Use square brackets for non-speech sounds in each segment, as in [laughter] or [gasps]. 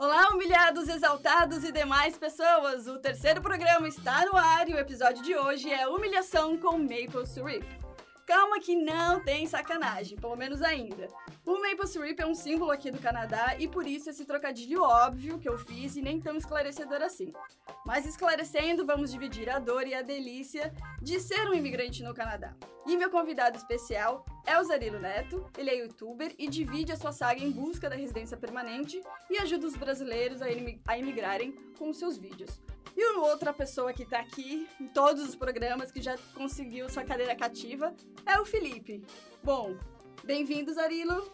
Olá, humilhados, exaltados e demais pessoas! O terceiro programa está no ar e o episódio de hoje é Humilhação com Maple Syrup. Calma que não tem sacanagem, pelo menos ainda. O Maple Syrup é um símbolo aqui do Canadá e por isso esse trocadilho óbvio que eu fiz e nem tão esclarecedor assim. Mas esclarecendo, vamos dividir a dor e a delícia de ser um imigrante no Canadá. E meu convidado especial é o Zarilo Neto, ele é youtuber e divide a sua saga em busca da residência permanente e ajuda os brasileiros a imigrarem com seus vídeos. E outra pessoa que tá aqui em todos os programas que já conseguiu sua cadeira cativa é o Felipe. Bom, bem-vindo, Zarilo.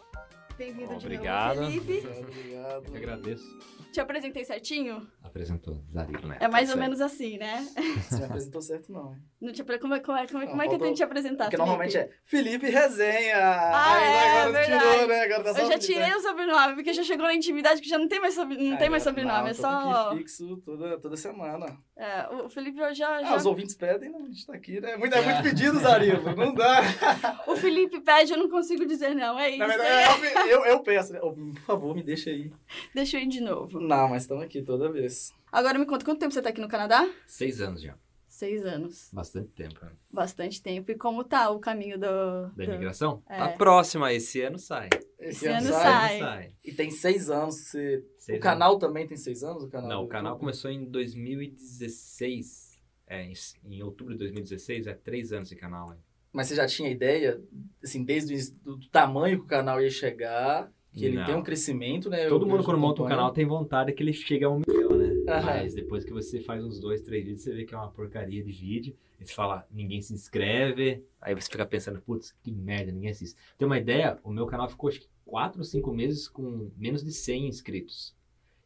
Bem-vindo de Obrigado. novo, Felipe. Obrigado. Eu agradeço. Te apresentei certinho? Apresentou Zarilo, né? É mais ou Certo. menos assim, né? Você me apresentou certo, não, hein? Não te apre- como, é, como, é, como, é, como é Não, que eu tenho que te apresentar, Porque Felipe? normalmente é Felipe Resenha. Ah, Aí é, agora verdade. tirou, né? Agora tá só Eu já tirei o sobrenome, porque já chegou na intimidade que já não tem mais, sobre, não Ah, tem mais agora- sobrenome, não, é só... aqui fixo toda, toda semana. É, o Felipe eu já... Ah, já- os ouvintes pedem, né? A gente tá aqui, né? Muito, é muito pedido, Zarilo. Não dá. [laughs] O Felipe pede, eu não consigo dizer não, é isso. Na verdade, eu, eu, eu peço, né? Por favor, me deixa aí. Deixa eu ir de novo. Não, mas estamos aqui toda vez. Agora me conta, quanto tempo você tá aqui no Canadá? Seis anos já. Seis anos. Bastante tempo. né? Bastante tempo. E como tá o caminho do... Da do- imigração? É. Tá próxima, esse ano sai. Esse ano ano sai. sai. E tem seis anos. Você... Seis o canal também tem seis anos? O canal Não, o canal YouTube? começou em 2016. É, em, em outubro de 2016, é três anos de canal. Hein? Mas você já tinha ideia, assim, desde o do tamanho que o canal ia chegar, que ele Não. tem um crescimento, né? Todo mundo quando monta um canal tem vontade que ele chegue a um milhão, né? Mas depois que você faz uns dois, três vídeos, você vê que é uma porcaria de vídeo. E você fala, ninguém se inscreve. Aí você fica pensando, putz, que merda, ninguém assiste. Tem uma ideia? O meu canal ficou acho que 4 ou 5 meses com menos de 100 inscritos.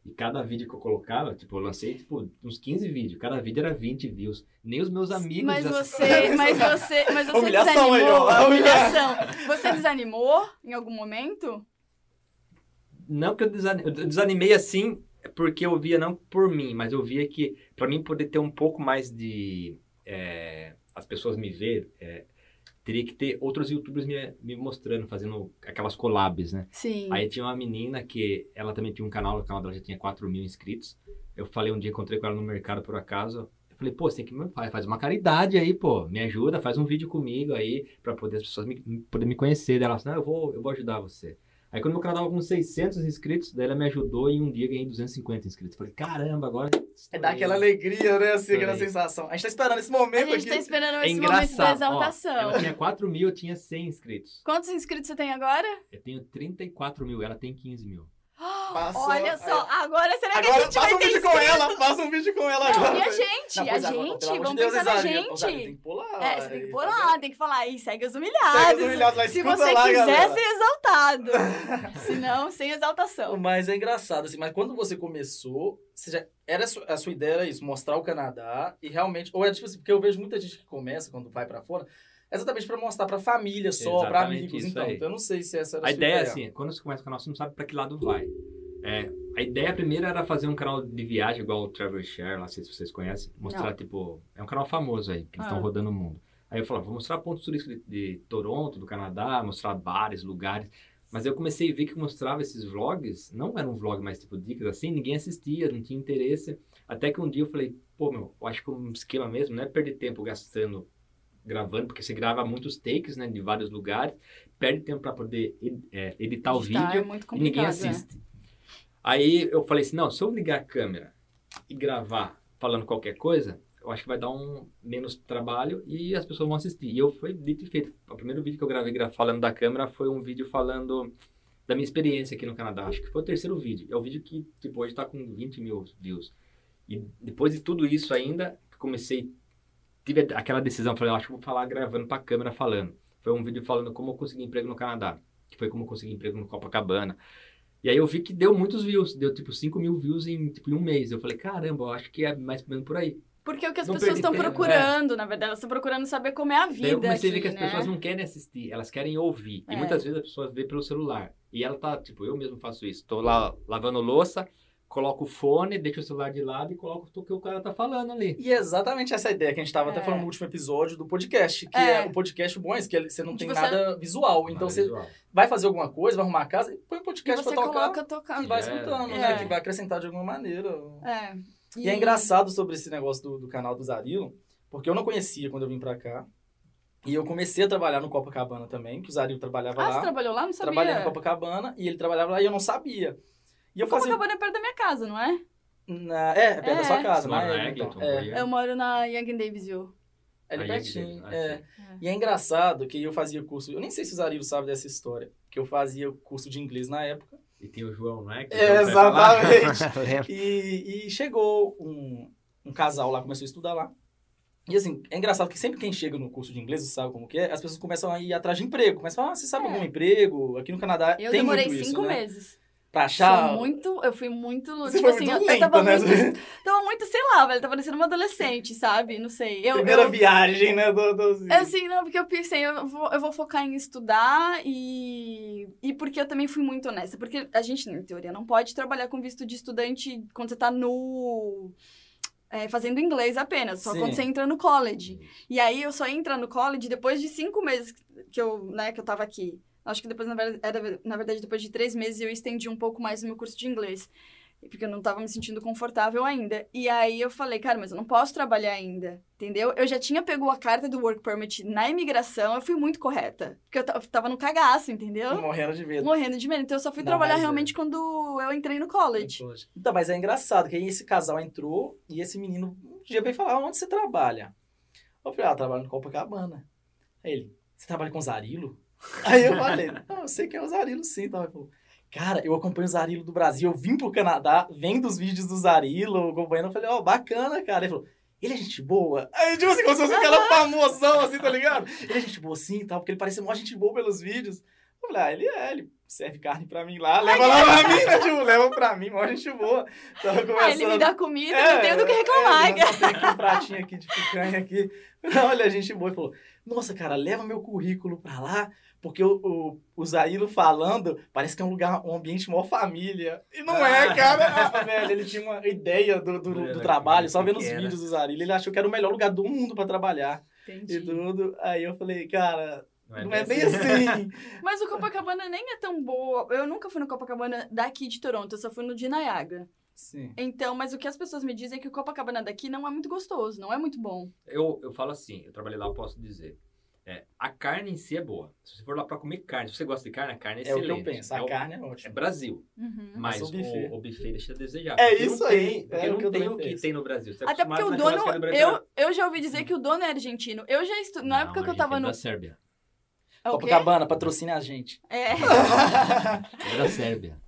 E cada vídeo que eu colocava, tipo, eu lancei tipo, uns 15 vídeos. Cada vídeo era 20 views. Nem os meus amigos Mas já- você, mas você, mas você Humilhação aí, desanimou. ó. humilhação. Você desanimou em algum momento? Não que eu desanimei, eu desanimei assim porque eu via não por mim, mas eu via que para mim poder ter um pouco mais de é, as pessoas me ver, é, teria que ter outros youtubers me, me mostrando, fazendo aquelas collabs, né? Sim. Aí tinha uma menina que ela também tinha um canal, o canal dela já tinha 4 mil inscritos. Eu falei um dia, encontrei com ela no mercado por acaso. Eu falei, pô, você tem que faz, faz uma caridade aí, pô, me ajuda, faz um vídeo comigo aí, pra poder as pessoas me, poder me conhecer. Ela falou, não, eu vou, eu vou ajudar você. Aí quando meu canal tava com 600 inscritos, daí ela me ajudou e um dia ganhei 250 inscritos. Falei, caramba, agora... É dar aquela alegria, né? Assim, aquela sensação. A gente tá esperando esse A momento gente tá aqui. esperando É esse momento da engraçado. Ó, exaltação. ela tinha 4 mil, eu tinha 100 inscritos. Quantos inscritos você tem agora? Eu tenho 34 mil, ela tem 15 mil. Passou, Olha só, agora será que a Agora gente vai faça um ter vídeo com ela, faça um vídeo com ela Não, agora. e a gente, Não, a é, gente, vamos de Deus, pensar na. Isarinho, Tem gente. que pular. É, você tem que lá, tem que falar aí, segue os Segue humilhados. os humilhados Se você lá, quiser galera. ser exaltado. [laughs] Se não, sem exaltação. Mas é engraçado, assim, mas quando você começou, você já, era a sua, a sua ideia era isso, mostrar o Canadá e realmente, ou é tipo assim, porque eu vejo muita gente que começa quando vai pra fora, exatamente pra mostrar pra família só, pra Exatamente amigos, então. aí. Então eu não sei se essa era a, A sua ideia é ideia. assim, quando você começa o canal, você não sabe pra que lado vai. É, a ideia primeira era fazer um canal de viagem igual o Travel Share, lá, não sei se vocês conhecem. Mostrar, Não. tipo, é um canal famoso aí, que eles estão Ah. rodando o mundo. Aí eu falava, vou mostrar pontos turísticos de, de Toronto, do Canadá, mostrar bares, lugares. Mas eu comecei a ver que mostrava esses vlogs, não era um vlog mais tipo dicas assim, ninguém assistia, não tinha interesse. Até que um dia eu falei, pô, meu, eu acho que um esquema mesmo não é perder tempo gastando, gravando, porque você grava muitos takes, né, de vários lugares, perde tempo para poder é, editar o Editar vídeo é muito e ninguém complicado, né? Aí eu falei assim, não, se eu ligar a câmera e gravar falando qualquer coisa, eu acho que vai dar um menos trabalho e as pessoas vão assistir. E eu foi dito e feito. O primeiro vídeo que eu gravei gra- falando da câmera foi um vídeo falando da minha experiência aqui no Canadá. Acho que foi o terceiro vídeo. É o vídeo que, tipo, hoje tá com 20 mil views. E depois de tudo isso ainda, comecei, tive aquela decisão, falei, acho que vou falar gravando pra câmera falando. Foi um vídeo falando como eu consegui emprego no Canadá, que foi como eu consegui emprego no Copacabana. E aí eu vi que deu muitos views, deu tipo 5 mil views em tipo em um mês. Eu falei, caramba, eu acho que é mais ou menos por aí. Porque é o que as Não pessoas estão tempo, procurando, na verdade, elas estão procurando saber como é a vida. Daí eu comecei a ver aqui, que as né? pessoas não querem assistir, elas querem ouvir. É. E muitas vezes as pessoas vê pelo celular. E ela tá, tipo, eu mesmo faço isso. Tô lá lavando louça, coloco o fone, deixo o celular de lado e coloco o que o cara tá falando ali. E é exatamente essa ideia que a gente tava É. até falando no último episódio do podcast. Que É. é, o podcast bom é isso, que ele- você não tem você- nada visual. Então Nada você visual. vai fazer alguma coisa, vai arrumar a casa, e põe um E podcast pra tocar coloca tocar. e vai É. escutando, É. né? Que vai acrescentar de alguma maneira. É. E é engraçado sobre esse negócio do, do canal do Zarilo, porque eu não conhecia quando eu vim pra cá. E eu comecei a trabalhar no Copacabana também, que o Zarilo trabalhava Ah, lá. você trabalhou lá? Não sabia. Trabalhei no Copacabana e ele trabalhava lá e eu não sabia. E eu fazia. Copacabana é perto da minha casa, não é? Na... É, é perto da É. sua casa, mora né? na Então, Eglinton, é, aí? Eu moro na Young Davisville. é ali Aí, pertinho. é. E é engraçado que eu fazia curso. Eu nem sei se o Zarilo sabe dessa história. Que eu fazia curso de inglês na época. E tem o João, não é? Que É, exatamente. [laughs] [laughs] E, e chegou um, um casal lá, começou a estudar lá. E assim, é engraçado que sempre quem chega no curso de inglês, você sabe como que é, as pessoas começam a ir atrás de emprego. Começam a falar, ah, você sabe É. algum emprego? Aqui no Canadá Eu tem demorei muito isso, cinco né? meses. Pra achar... Sou muito, eu fui muito, Você tipo assim, muito eu, lenta, eu tava né? muito, [laughs] tava muito, sei lá, velho, tava parecendo uma adolescente, sabe? Não sei. Eu, Primeira eu, viagem, né? Do, do... É assim, não, porque eu pensei, eu vou, eu vou focar em estudar e. E porque eu também fui muito honesta. Porque a gente, em teoria, não pode trabalhar com visto de estudante quando você tá no. é, fazendo inglês apenas, só Sim. quando você entra no college. E aí eu só entro no college depois de cinco meses que eu, né, que eu tava aqui. Acho que depois, na verdade, era, na verdade, depois de três meses eu estendi um pouco mais o meu curso de inglês. Porque eu não tava me sentindo confortável ainda. E aí eu falei, cara, mas eu não posso trabalhar ainda, entendeu? Eu já tinha pego a carta do work permit na imigração, eu fui muito correta. Porque eu ta- tava no cagaço, entendeu? Morrendo de medo. Morrendo de medo. Então eu só fui Não, trabalhar é. realmente quando eu entrei no college. Então, mas é engraçado que aí esse casal entrou e esse menino um dia veio falar, onde você trabalha? Eu falei, ah, eu trabalho no Copacabana. Aí ele, você trabalha com Zarilo? Aí eu falei, não, eu sei que é o Zarilo sim. Então, ele falou, cara, eu acompanho o Zarilo do Brasil, eu vim pro Canadá, vendo os vídeos do Zarilo, acompanhando, eu falei, ó, bacana, cara. Ele falou, ele é gente boa? Aí, tipo assim, como se fosse cara famosão, assim, tá ligado? Ele é gente boa sim e tal, porque ele parece mó gente boa pelos vídeos. Eu falei, ah, ele é, ele serve carne pra mim lá, leva lá pra mim, né? Tipo, leva pra mim, mó gente boa. Tava Ah, ele conversando. me dá comida, não tenho do que reclamar. É, tenho aqui um pratinho aqui de picanha aqui. [laughs] Olha, a gente boa. Ele falou, nossa, cara, leva meu currículo pra lá, porque o, o, o Zailo falando parece que é um lugar, um ambiente maior família. E não é, Ah. cara. [laughs] Velho, ele tinha uma ideia do, do, do trabalho, só vendo os vídeos do Zarilo, ele achou que era o melhor lugar do mundo pra trabalhar e Entendi. tudo. Aí eu falei, cara, Não não é bem assim. [laughs] Mas o Copacabana nem é tão boa. Eu nunca fui no Copacabana daqui de Toronto, eu só fui no de Niagara. Sim. Então, mas o que as pessoas me dizem é que o Copacabana daqui não é muito gostoso, não é muito bom. Eu, eu falo assim, eu trabalhei lá, eu posso dizer. É, a carne em si é boa. Se você for lá pra comer carne, se você gosta de carne, a carne é É o excelente. que eu penso. A é o- carne é É ótima. Brasil. Uhum. Mas o o buffet. o, buffet deixa a desejar. É Porque isso não aí, Tem, porque é o não que eu tem o que tem no Brasil. Você é Até porque o dono, Brasil. eu, eu já ouvi dizer que o dono é argentino. Eu já estu... Na época Não, que eu tava é no. da Sérvia. É o? Copacabana, patrocina a gente. É. [laughs] É da Sérvia.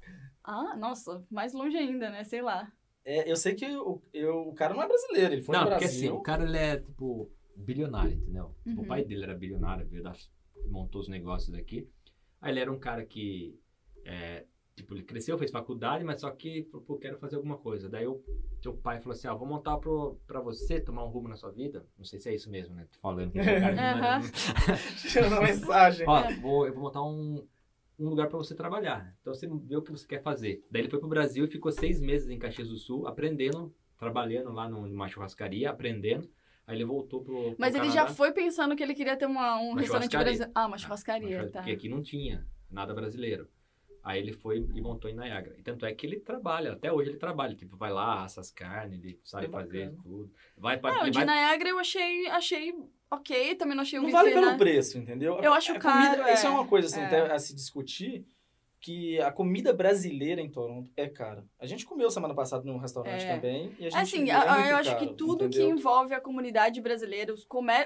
Ah, nossa, mais longe ainda, né? Sei lá. É, eu sei que o, eu, o cara não é brasileiro, ele foi não, no porque assim, Brasil. o cara ele é, tipo, bilionário, entendeu? Uhum. O pai dele era bilionário, veio montou os negócios aqui. Aí ele era um cara que, é, tipo, ele cresceu, fez faculdade, mas só que, pô, quero fazer alguma coisa. Daí o teu pai falou assim, ah, vou montar pro, pra você tomar um rumo na sua vida. Não sei se é isso mesmo, né? Tô falando que cara manda- [laughs] Tirando mensagem. Ó, vou, eu vou montar um, um lugar pra você trabalhar. Então você vê o que você quer fazer. Daí ele foi pro Brasil e ficou seis meses em Caxias do Sul, aprendendo, trabalhando lá no- numa churrascaria, aprendendo. Aí ele voltou pro, pro Mas ele Canadá. já foi pensando que ele queria ter uma, um Uma restaurante churrascaria. brasileiro. Ah, uma Uma churrascaria, churras- tá. Porque aqui não tinha nada brasileiro. Aí ele foi e montou em Niagara. E tanto é que ele trabalha, até hoje ele trabalha. Tipo, vai lá, assa as carnes, ele sabe Que fazer bacana. tudo. Vai pra, Ah, o ele de vai- Niagara eu achei, achei ok, também não achei o Não vale pelo né? preço, entendeu? Eu acho A caro, comida- Isso é é. uma coisa assim, É. até a se discutir, que a comida brasileira em Toronto é cara. A gente comeu semana passada num restaurante É. também, e a gente Assim, é muito eu acho caro, que tudo que entendeu? envolve a comunidade brasileira,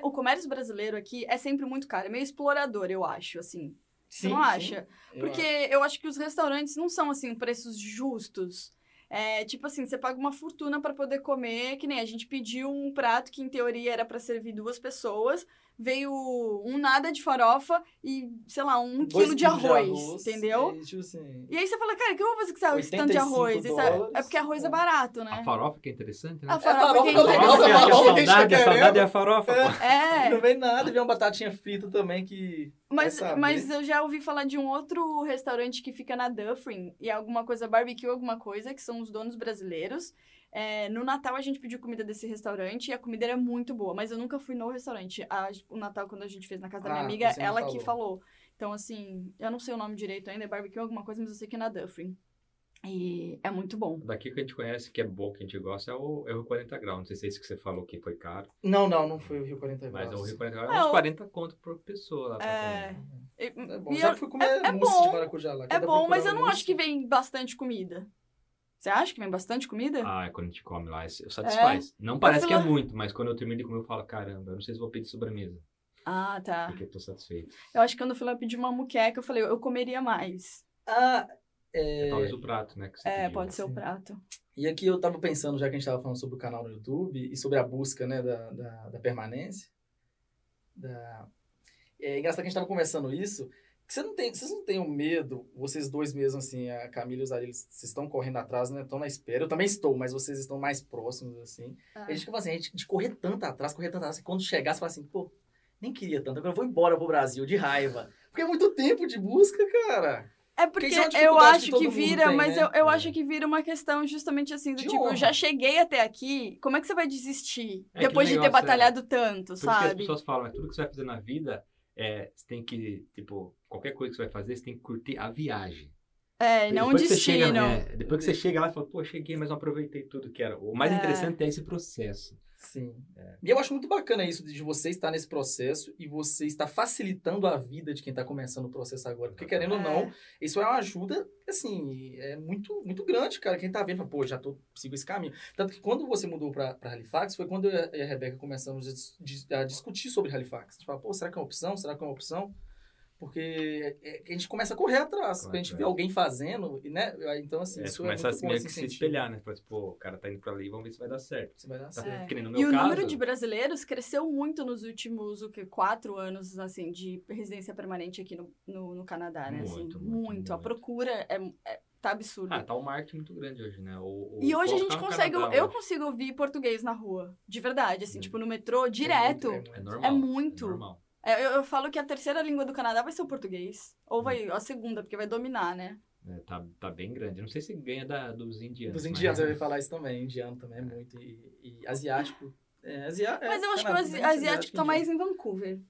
o comércio brasileiro aqui é sempre muito caro. É meio explorador, eu acho, assim. Você Sim, não sim, acha? eu Porque acho. eu acho que os restaurantes não são, assim, preços justos. É, tipo assim, você paga uma fortuna pra poder comer, que nem a gente pediu um prato que em teoria era pra servir duas pessoas, veio um nada de farofa e, sei lá, um Dois quilo de quilos arroz, entendeu? E, tipo assim, E aí você fala, cara, o que eu vou fazer com esse tanto de 85 arroz? É- dólares. é porque arroz é barato, A né? farofa que é interessante, né? A farofa, farofa que é que é legal, farofa, a é a farofa que a tá saudade, a saudade é a farofa, pô. É, [laughs] Não vem nada, vem uma batatinha frita também que. Mas, mas eu já ouvi falar de um outro restaurante que fica na Dufferin, e é alguma coisa barbecue, alguma coisa, que são os donos brasileiros. É, no Natal a gente pediu comida desse restaurante e a comida era muito boa, mas eu nunca fui no restaurante. A- o Natal, quando a gente fez na casa da minha Ah, amiga, ela que falou. falou. Então, assim, eu não sei o nome direito ainda, é barbecue alguma coisa, mas eu sei que é na Dufferin. E é muito bom. Daqui que a gente conhece, que é bom, que a gente gosta, é o, é o Rio 40 Graus. Não sei se é isso que você falou que foi caro, Não, não, não foi o Rio 40 mas graus. o Rio 40 Graus É, é uns o- 40 conto por pessoa lá pra É. comer. E- É bom, e já eu- fui comer é- é mousse bom, de maracujá lá. que É bom, mas eu não acho que vem bastante comida. Você acha que vem bastante comida? Ah, é quando a gente come lá, isso satisfaz. Não parece que é muito, mas quando eu termino de comer, eu falo, caramba, eu não sei se vou pedir sobremesa, Ah, tá. porque eu tô satisfeito. Eu acho que quando eu fui lá pedir uma muqueca, eu falei, eu comeria mais. Ah, É é... talvez o prato, né? Que você É, pediu. pode ser o prato. E aqui eu tava pensando, já que a gente tava falando sobre o canal no YouTube e sobre a busca, né, da, da, da permanência. Da... É engraçado que a gente tava conversando isso. Que Você não tem, vocês não têm o medo, vocês dois mesmo, assim, a Camila e o Zaril, vocês estão correndo atrás, né? Estão na espera. Eu também estou, mas vocês estão mais próximos, assim. Ah. A gente fica assim, a gente, de correr tanto atrás, correr tanto atrás, que quando chegar, você fala assim, pô, nem queria tanto, agora eu vou embora pro Brasil, de raiva. Porque é muito tempo de busca, cara. É porque é eu que acho que mundo vira, tem, mas né? eu, eu É. acho que vira uma questão justamente assim, do De tipo, eu honra. já cheguei até aqui, como é que você vai desistir? É que depois de ter é- batalhado tanto, Por isso que as sabe? pessoas falam, né, tudo que você vai fazer na vida, é, você tem que, tipo, qualquer coisa que você vai fazer, você tem que curtir a viagem. É, não depois que você destino. chega, é, depois que você chega lá e fala, pô, cheguei, mas não aproveitei tudo que era. O mais É. interessante é esse processo. Sim. E eu acho muito bacana isso de você estar nesse processo e você estar facilitando a vida de quem está começando o processo agora. Porque, querendo ou não, É. isso é uma ajuda, assim, é muito, muito grande, cara. Quem tá vendo, fala, pô, já tô, sigo esse caminho. Tanto que quando você mudou para Halifax, foi quando eu e a Rebeca começamos a, a discutir sobre Halifax. A gente fala, pô, será que é uma opção? Será que é uma opção? Porque é- a gente começa a correr atrás. Porque a gente vê atrás. alguém fazendo, e, né? Então, assim, É, você isso é começa a muito se bom meio esse que se espelhar, né? Assim, pô, o cara tá indo pra ali, vamos ver se vai dar certo. Você vai dar Tá certo. É. Que E o caso, número de brasileiros cresceu muito nos últimos o quê? quatro anos assim de residência permanente aqui no, no, no Canadá, né? assim, Muito, muito, muito, A muito. procura é, é- tá absurda. Ah, tá um marketing muito grande hoje, né? O, o e hoje a gente tá consegue, Canadá eu consigo ouvir português na rua, de verdade, assim, Hum. tipo no metrô, direto. É muito- É normal. É muito. normal. É, eu, eu falo que a terceira língua do Canadá vai ser o português. Ou vai a segunda, porque vai dominar, né? É, tá, tá bem grande. Não sei se ganha da, dos indianos. Dos mas- indianos, eu ia falar isso também. Indiano também é muito. E, e asiático. É, asia, é, Mas eu acho que o Canadá, asi- né? asiático tá mais em Vancouver.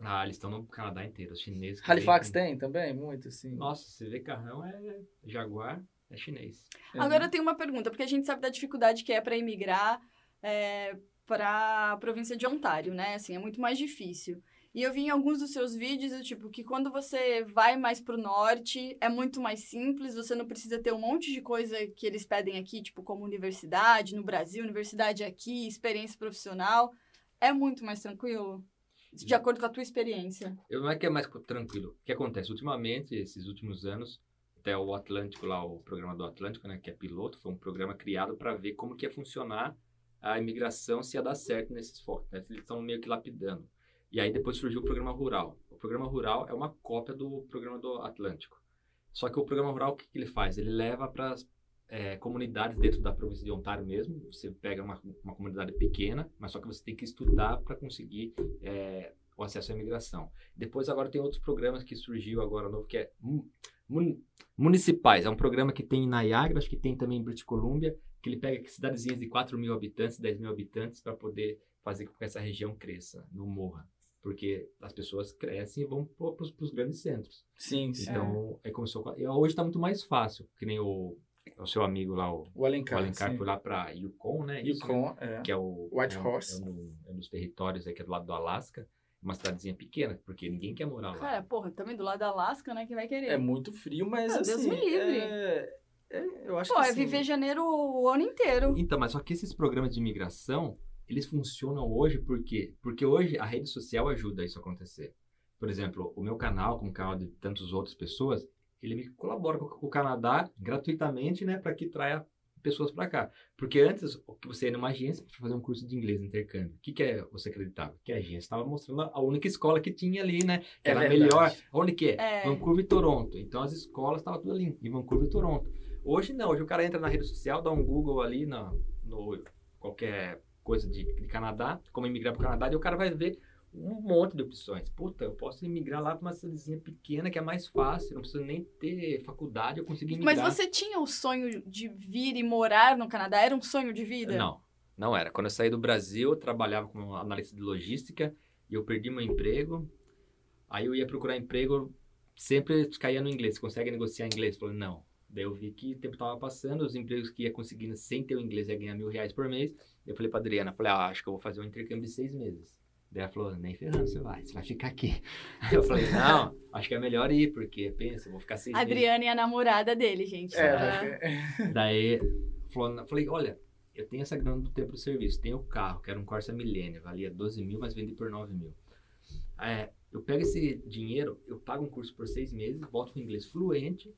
Ah, eles estão no Canadá inteiro. Os chineses. que Halifax vêm tem também? Muito, sim. Nossa, você vê carrão é Jaguar, é chinês. É, Agora eu tenho uma pergunta, porque a gente sabe da dificuldade que é para imigrar é, para a província de Ontário, né? Assim, é muito mais difícil. E eu vi em alguns dos seus vídeos, do tipo, que quando você vai mais pro norte, é muito mais simples, você não precisa ter um monte de coisa que eles pedem aqui, tipo, como universidade no Brasil, universidade aqui, experiência profissional. É muito mais tranquilo? De acordo com a tua experiência. Eu não é que é mais tranquilo. O que acontece? Ultimamente, esses últimos anos, até o Atlântico lá, o programa do Atlântico, né, que é piloto, foi um programa criado para ver como que ia funcionar a imigração, se ia dar certo nesses focos. Né? Eles estão meio que lapidando. E aí depois surgiu o programa rural. O programa rural é uma cópia do programa do Atlântico. Só que o programa rural, o que, que ele faz? Ele leva para as comunidades dentro da província de Ontário mesmo. Você pega uma, uma comunidade pequena, mas só que você tem que estudar para conseguir é, o acesso à imigração. Depois agora tem outros programas que surgiu agora novo, que é mun- Municipais. É um programa que tem em Niagara, acho que tem também em British Columbia, que ele pega cidadezinhas de 4 mil habitantes, 10 mil habitantes, para poder fazer com que essa região cresça, não morra. Porque as pessoas crescem e vão para os grandes centros. Sim, sim. Então, é. começou. com- e Hoje está muito mais fácil, que nem o, o seu amigo lá, o, O Alencar. o Alencar sim. foi lá para Yukon, né? Isso, né? Yukon, é. que é o White é um- Horse. É, um, é um dos territórios aí que é do lado do Alasca, uma cidadezinha pequena, porque ninguém quer morar lá. Cara, porra, também do lado da Alasca, né? Quem vai querer? É muito frio, mas Ah, Deus assim. me livre. É, é- eu acho Pô, que é assim, viver janeiro o ano inteiro. Então, mas só que esses programas de imigração, eles funcionam hoje por quê? Porque hoje a rede social ajuda isso a acontecer. Por exemplo, o meu canal, como o canal de tantas outras pessoas, ele me colabora com com o Canadá gratuitamente, né, para que traia pessoas para cá. Porque antes, o que você ia numa agência para fazer um curso de inglês intercâmbio, o que, que é, você acreditava? Que a agência estava mostrando a única escola que tinha ali, né? Que É era a verdade. melhor. Onde que é? É. Vancouver e Toronto. Então as escolas estavam tudo ali, em Vancouver e Toronto. Hoje não, hoje o cara entra na rede social, dá um Google ali na, no qualquer coisa de, de Canadá, como imigrar para o Canadá, e o cara vai ver um monte de opções. Puta, eu posso imigrar lá para uma cidadezinha pequena que é mais fácil, não preciso nem ter faculdade, eu consigo Mas imigrar. você tinha o sonho de vir e morar no Canadá? Era um sonho de vida? Não, não era. Quando eu saí do Brasil, eu trabalhava como analista de logística e eu perdi meu emprego. Aí eu ia procurar emprego, sempre caía no inglês. Você consegue negociar inglês? Eu falei, não. Daí eu vi que o tempo estava passando, os empregos que ia conseguindo sem ter o inglês ia ganhar mil reais por mês. Eu falei pra Adriana, falei, ah, acho que eu vou fazer um intercâmbio de seis meses. Daí ela falou, nem ferrando você vai, você vai ficar aqui. Aí [laughs] eu falei, não, acho que é melhor ir, porque pensa, eu vou ficar seis meses. Adriane é a namorada dele, gente. É, Tá? [laughs] Daí, falou, falei, olha, eu tenho essa grana do tempo do serviço, tenho o carro, que era um Corsa Millennium, valia 12 mil, mas vendi por 9 mil. É, eu pego esse dinheiro, eu pago um curso por seis meses, volto com inglês fluente.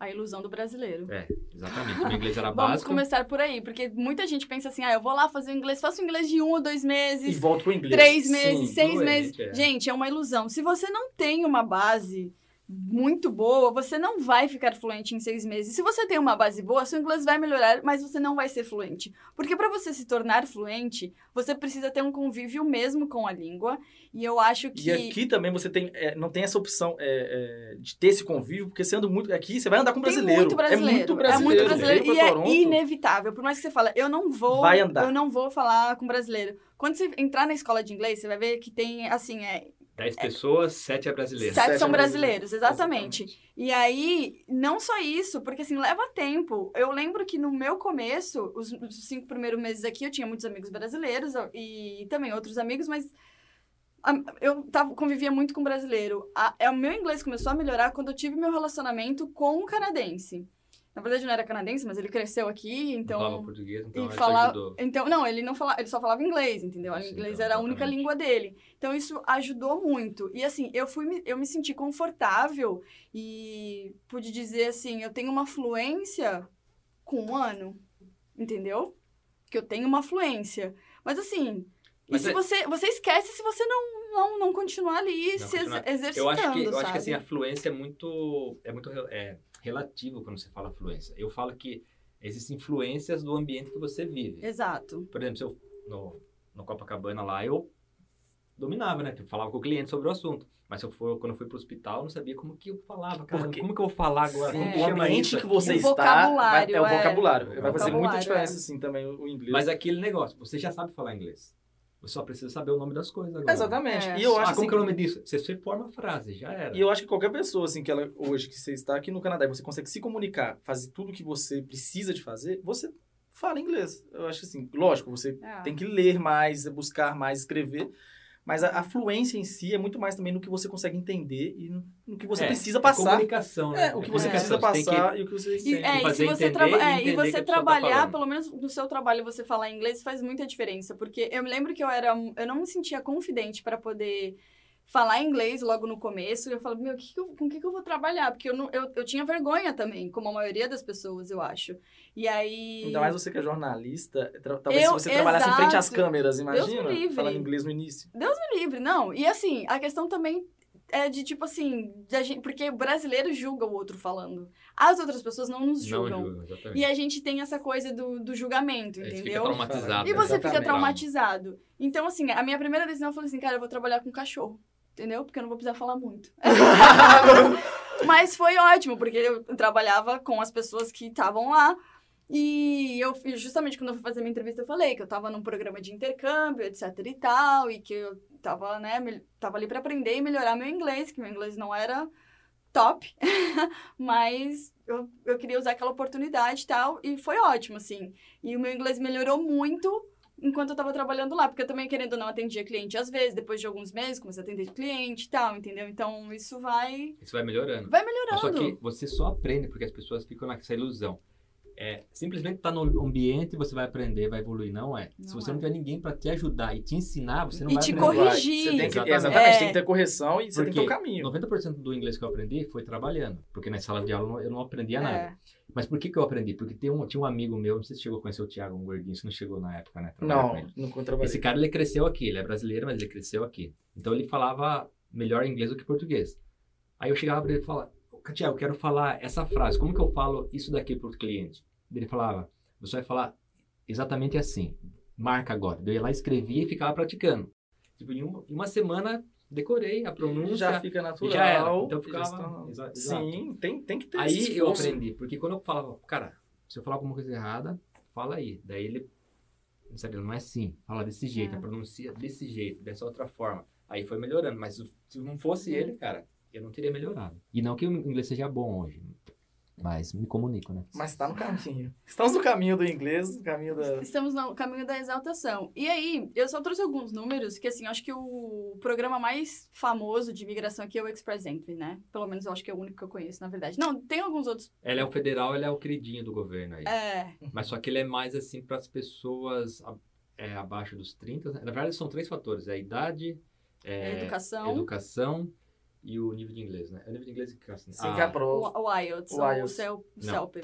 A ilusão do brasileiro. É, exatamente, meu inglês era [laughs] Vamos básico. começar por aí, porque muita gente pensa assim, ah, eu vou lá fazer o inglês, faço o inglês de um ou dois E meses, volta pro inglês. três meses, Sim. seis meses. é. Gente, é uma ilusão. Se você não tem uma base muito boa, você não vai ficar fluente em seis meses. Se você tem uma base boa, seu inglês vai melhorar, mas você não vai ser fluente. Porque para você se tornar fluente, você precisa ter um convívio mesmo com a língua. E eu acho que E aqui também você tem, é, não tem essa opção é, é, de ter esse convívio, porque sendo muito. Aqui você vai andar com brasileiro. muito brasileiro. É muito brasileiro. É muito brasileiro e é Toronto, inevitável. Por mais que você fale, eu não vou, Vai andar. eu não vou falar com brasileiro. Quando você entrar na escola de inglês, você vai ver que tem assim, é, 10 pessoas, 7 é brasileiro. Sete Sete são é brasileiros, exatamente. E aí, não só isso, porque assim, leva tempo. Eu lembro que no meu começo, os, os cinco primeiros meses aqui, eu tinha muitos amigos brasileiros e também outros amigos, mas a- eu tava, convivia muito com brasileiro. A- é, o meu inglês começou a melhorar quando eu tive meu relacionamento com um canadense. Na verdade, não era canadense, mas ele cresceu aqui, então. falava português, então e ajudou. então, não, ele não falava, ele só falava inglês, entendeu? O Sim, inglês então, era a única língua dele. Então isso ajudou muito. E assim, eu fui me- eu me senti confortável e pude dizer assim, eu tenho uma fluência com um ano, entendeu? Que eu tenho uma fluência. Mas assim, e Mas se é- você você esquece se você não não, não continuar ali Não se continuar. exercitando, Eu acho que, eu sabe? acho que assim, a fluência é muito, é muito é, relativo quando você fala fluência. Eu falo que existem influências do ambiente que você vive. Exato. Por exemplo, se eu, no, no Copacabana lá, eu dominava, né? Eu falava com o cliente sobre o assunto. Mas se eu for, quando eu fui pro hospital, eu não sabia como que eu falava, cara. Porque- Como que eu vou falar agora? Sim, o ambiente que você O está. vocabulário, vai- é o é. vocabulário. Vai fazer muita diferença, é. assim, também, o inglês. Mas é aquele negócio, você já sabe falar inglês. Você só precisa saber o nome das coisas agora. Exatamente. É. E eu ah, acho como assim, que é o nome disso? Você, você forma a frase, já era. E eu acho que qualquer pessoa, assim, que ela hoje que você está aqui no Canadá e você consegue se comunicar, fazer tudo que você precisa de fazer, você fala inglês. Eu acho que assim, lógico, você É. tem que ler mais, buscar mais, escrever. Mas a, a fluência em si é muito mais também no que você consegue entender e no, no que você É, precisa é passar. comunicação, né? É, o que você É. precisa tem que- passar e o que você E, é, e se fazer você, entender e é, e você tá trabalhar, falando. pelo menos no seu trabalho, você falar inglês faz muita diferença. Porque eu me lembro que eu era. Eu não me sentia confidente para poder falar inglês logo no começo. E eu falava, meu, que que eu- com o que, que eu vou trabalhar? Porque eu, não, eu, eu tinha vergonha também, como a maioria das pessoas, eu acho. E aí. Ainda mais você que é jornalista, talvez Eu- se você trabalhasse em frente às exato. câmeras, Deus imagina, me livre. falando inglês no início. me livre, não. E assim, a questão também é de tipo assim, da gente, porque o brasileiro julga o outro falando. As outras pessoas não nos Não julgam. julga, exatamente. E a gente tem essa coisa do, do julgamento, você fica entendeu? traumatizado. E você fica Exatamente. traumatizado. Então, assim, a minha primeira decisão eu falei assim, cara, eu vou trabalhar com cachorro. Entendeu? Porque eu não vou precisar falar muito. [laughs] Mas foi ótimo, porque eu trabalhava com as pessoas que estavam lá. E eu justamente quando eu fui fazer minha entrevista, eu falei que eu tava num programa de intercâmbio, etc e tal, e que eu tava, né, tava ali pra aprender e melhorar meu inglês, que meu inglês não era top, [laughs] mas eu, eu queria usar aquela oportunidade e tal, e foi ótimo, assim. E o meu inglês melhorou muito enquanto eu tava trabalhando lá, porque eu também, querendo ou não, atendia cliente às vezes, depois de alguns meses, comecei a atender cliente e tal, entendeu? Então, isso vai, Isso vai melhorando. vai Mas melhorando. Só que você só aprende porque as pessoas ficam nessa ilusão. é, simplesmente estar no ambiente você vai aprender, vai evoluir. Não é. Não Se você é. não tiver ninguém para te ajudar e te ensinar, você não E vai te aprender. corrigir. Você tem que, Exatamente. exatamente, É. tem que ter correção e você tem que ter o Porque caminho. 90% do inglês que eu aprendi foi trabalhando. Porque na sala de aula eu não- eu não aprendia nada. É. Mas por que, que eu aprendi? Porque tem um, tinha um amigo meu, não sei se chegou a conhecer o Thiago, um gordinho, você não chegou na época, né? Não, nunca trabalhei. Esse cara, ele cresceu aqui, ele é brasileiro, mas ele cresceu aqui. Então ele falava melhor inglês do que português. Aí eu chegava pra ele e falava, Thiago, eu quero falar essa frase, como que eu falo isso daqui pro cliente? Ele falava, você vai falar exatamente assim, marca agora. Eu ia lá, escrevia e ficava praticando. Tipo, em uma, em uma semana, decorei a pronúncia. já fica natural. já era. Então e ficava... exato. Sim, tem, tem que ter esse Aí eu esforço. aprendi, porque quando eu falava, cara, se eu falar alguma coisa errada, fala aí. Daí ele, sabe, não é assim, fala desse jeito, É. pronuncia desse jeito, dessa outra forma. Aí foi melhorando, mas se não fosse ele, cara, eu não teria melhorado. E não que o inglês seja bom hoje, mas me comunico, né? Mas tá no caminho. Estamos no caminho do inglês, no caminho da... Estamos no caminho da exaltação. E aí, eu só trouxe alguns números que, assim, eu acho que o programa mais famoso de imigração aqui é o Express Entry, né? Pelo menos eu acho que é o único que eu conheço, na verdade. Não, tem alguns outros. Ele é o federal, ele é o queridinho do governo aí. É, Mas só que ele é mais assim para as pessoas é, abaixo dos 30. né? Na verdade, são três fatores: é a idade, é, educação, educação e o nível de inglês, né? É o nível de inglês que assim, Sim, a- que é a prova. o, o IELTS, O ou o IELTS. CEL. CELP.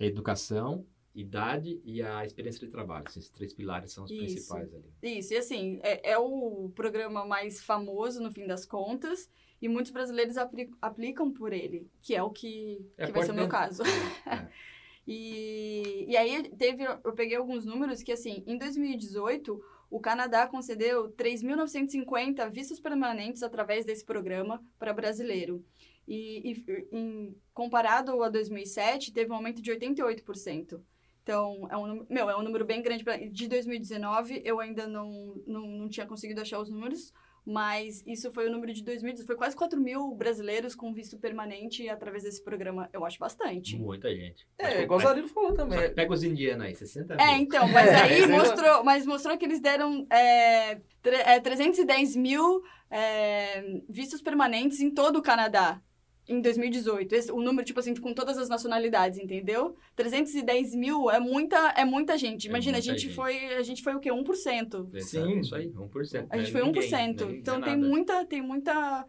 a educação, idade e a experiência de trabalho. Esses três pilares são os Isso. principais ali. Isso, e assim, é, é o programa mais famoso, no fim das contas, e muitos brasileiros apli- aplicam por ele, que é o que, É que vai ser o meu caso. É. [laughs] E, e aí teve, eu peguei alguns números que assim, em 2018, o Canadá concedeu 3.950 vistos permanentes através desse programa para brasileiro. E, e em- comparado a 2007, teve um aumento de 88%. Então, é um, meu, é um número bem grande. Pra, de 2019, eu ainda não, não, não tinha conseguido achar os números, mas isso foi o número de 2018. Foi quase 4 mil brasileiros com visto permanente através desse programa. Eu acho bastante. Muita gente. Mas, É, pô, igual o mas- Zarilo falou também. Pega os indianos aí, 60 É, mil. então, mas É, aí é mostrou, mas mostrou que eles deram é, tre- é, 310 mil é, vistos permanentes em todo o Canadá em 2018. Esse, o número, tipo assim, com todas as nacionalidades, entendeu? 310 mil é muita, é muita gente. É Imagina, a muita gente gente. foi, a gente foi o quê? 1%. Exato, Sim. Isso aí, 1%. A gente foi é 1%. ninguém, não é então tem nada. muita, tem muita,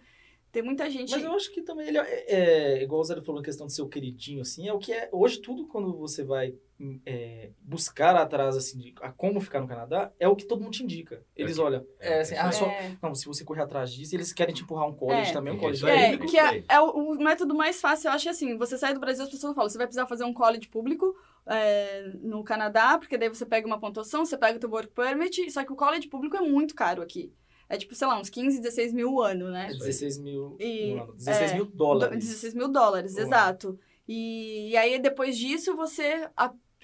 tem muita gente. Mas eu acho que também ele é, é, igual o Zé falou, a questão de ser o queridinho, assim, é o que é. Hoje, tudo quando você vai é, buscar atrás, assim, de a como ficar no Canadá, é o que todo mundo te indica. Eles É olham, é, é, assim, é ah, isso só. É. Não, se você correr atrás disso, eles querem te empurrar um college É. também, um college É, público. que é, é o, o método mais fácil, eu acho assim, você sai do Brasil, as pessoas falam, você vai precisar fazer um college público é, no Canadá, porque daí você pega uma pontuação, você pega o teu work permit, só que o college público é muito caro aqui. É tipo, sei lá, uns 15, 16 mil o ano, né? É 16 mil, E- um ano, 16 é, mil dólares. 16 mil dólares, Um exato. E, e aí, depois disso, você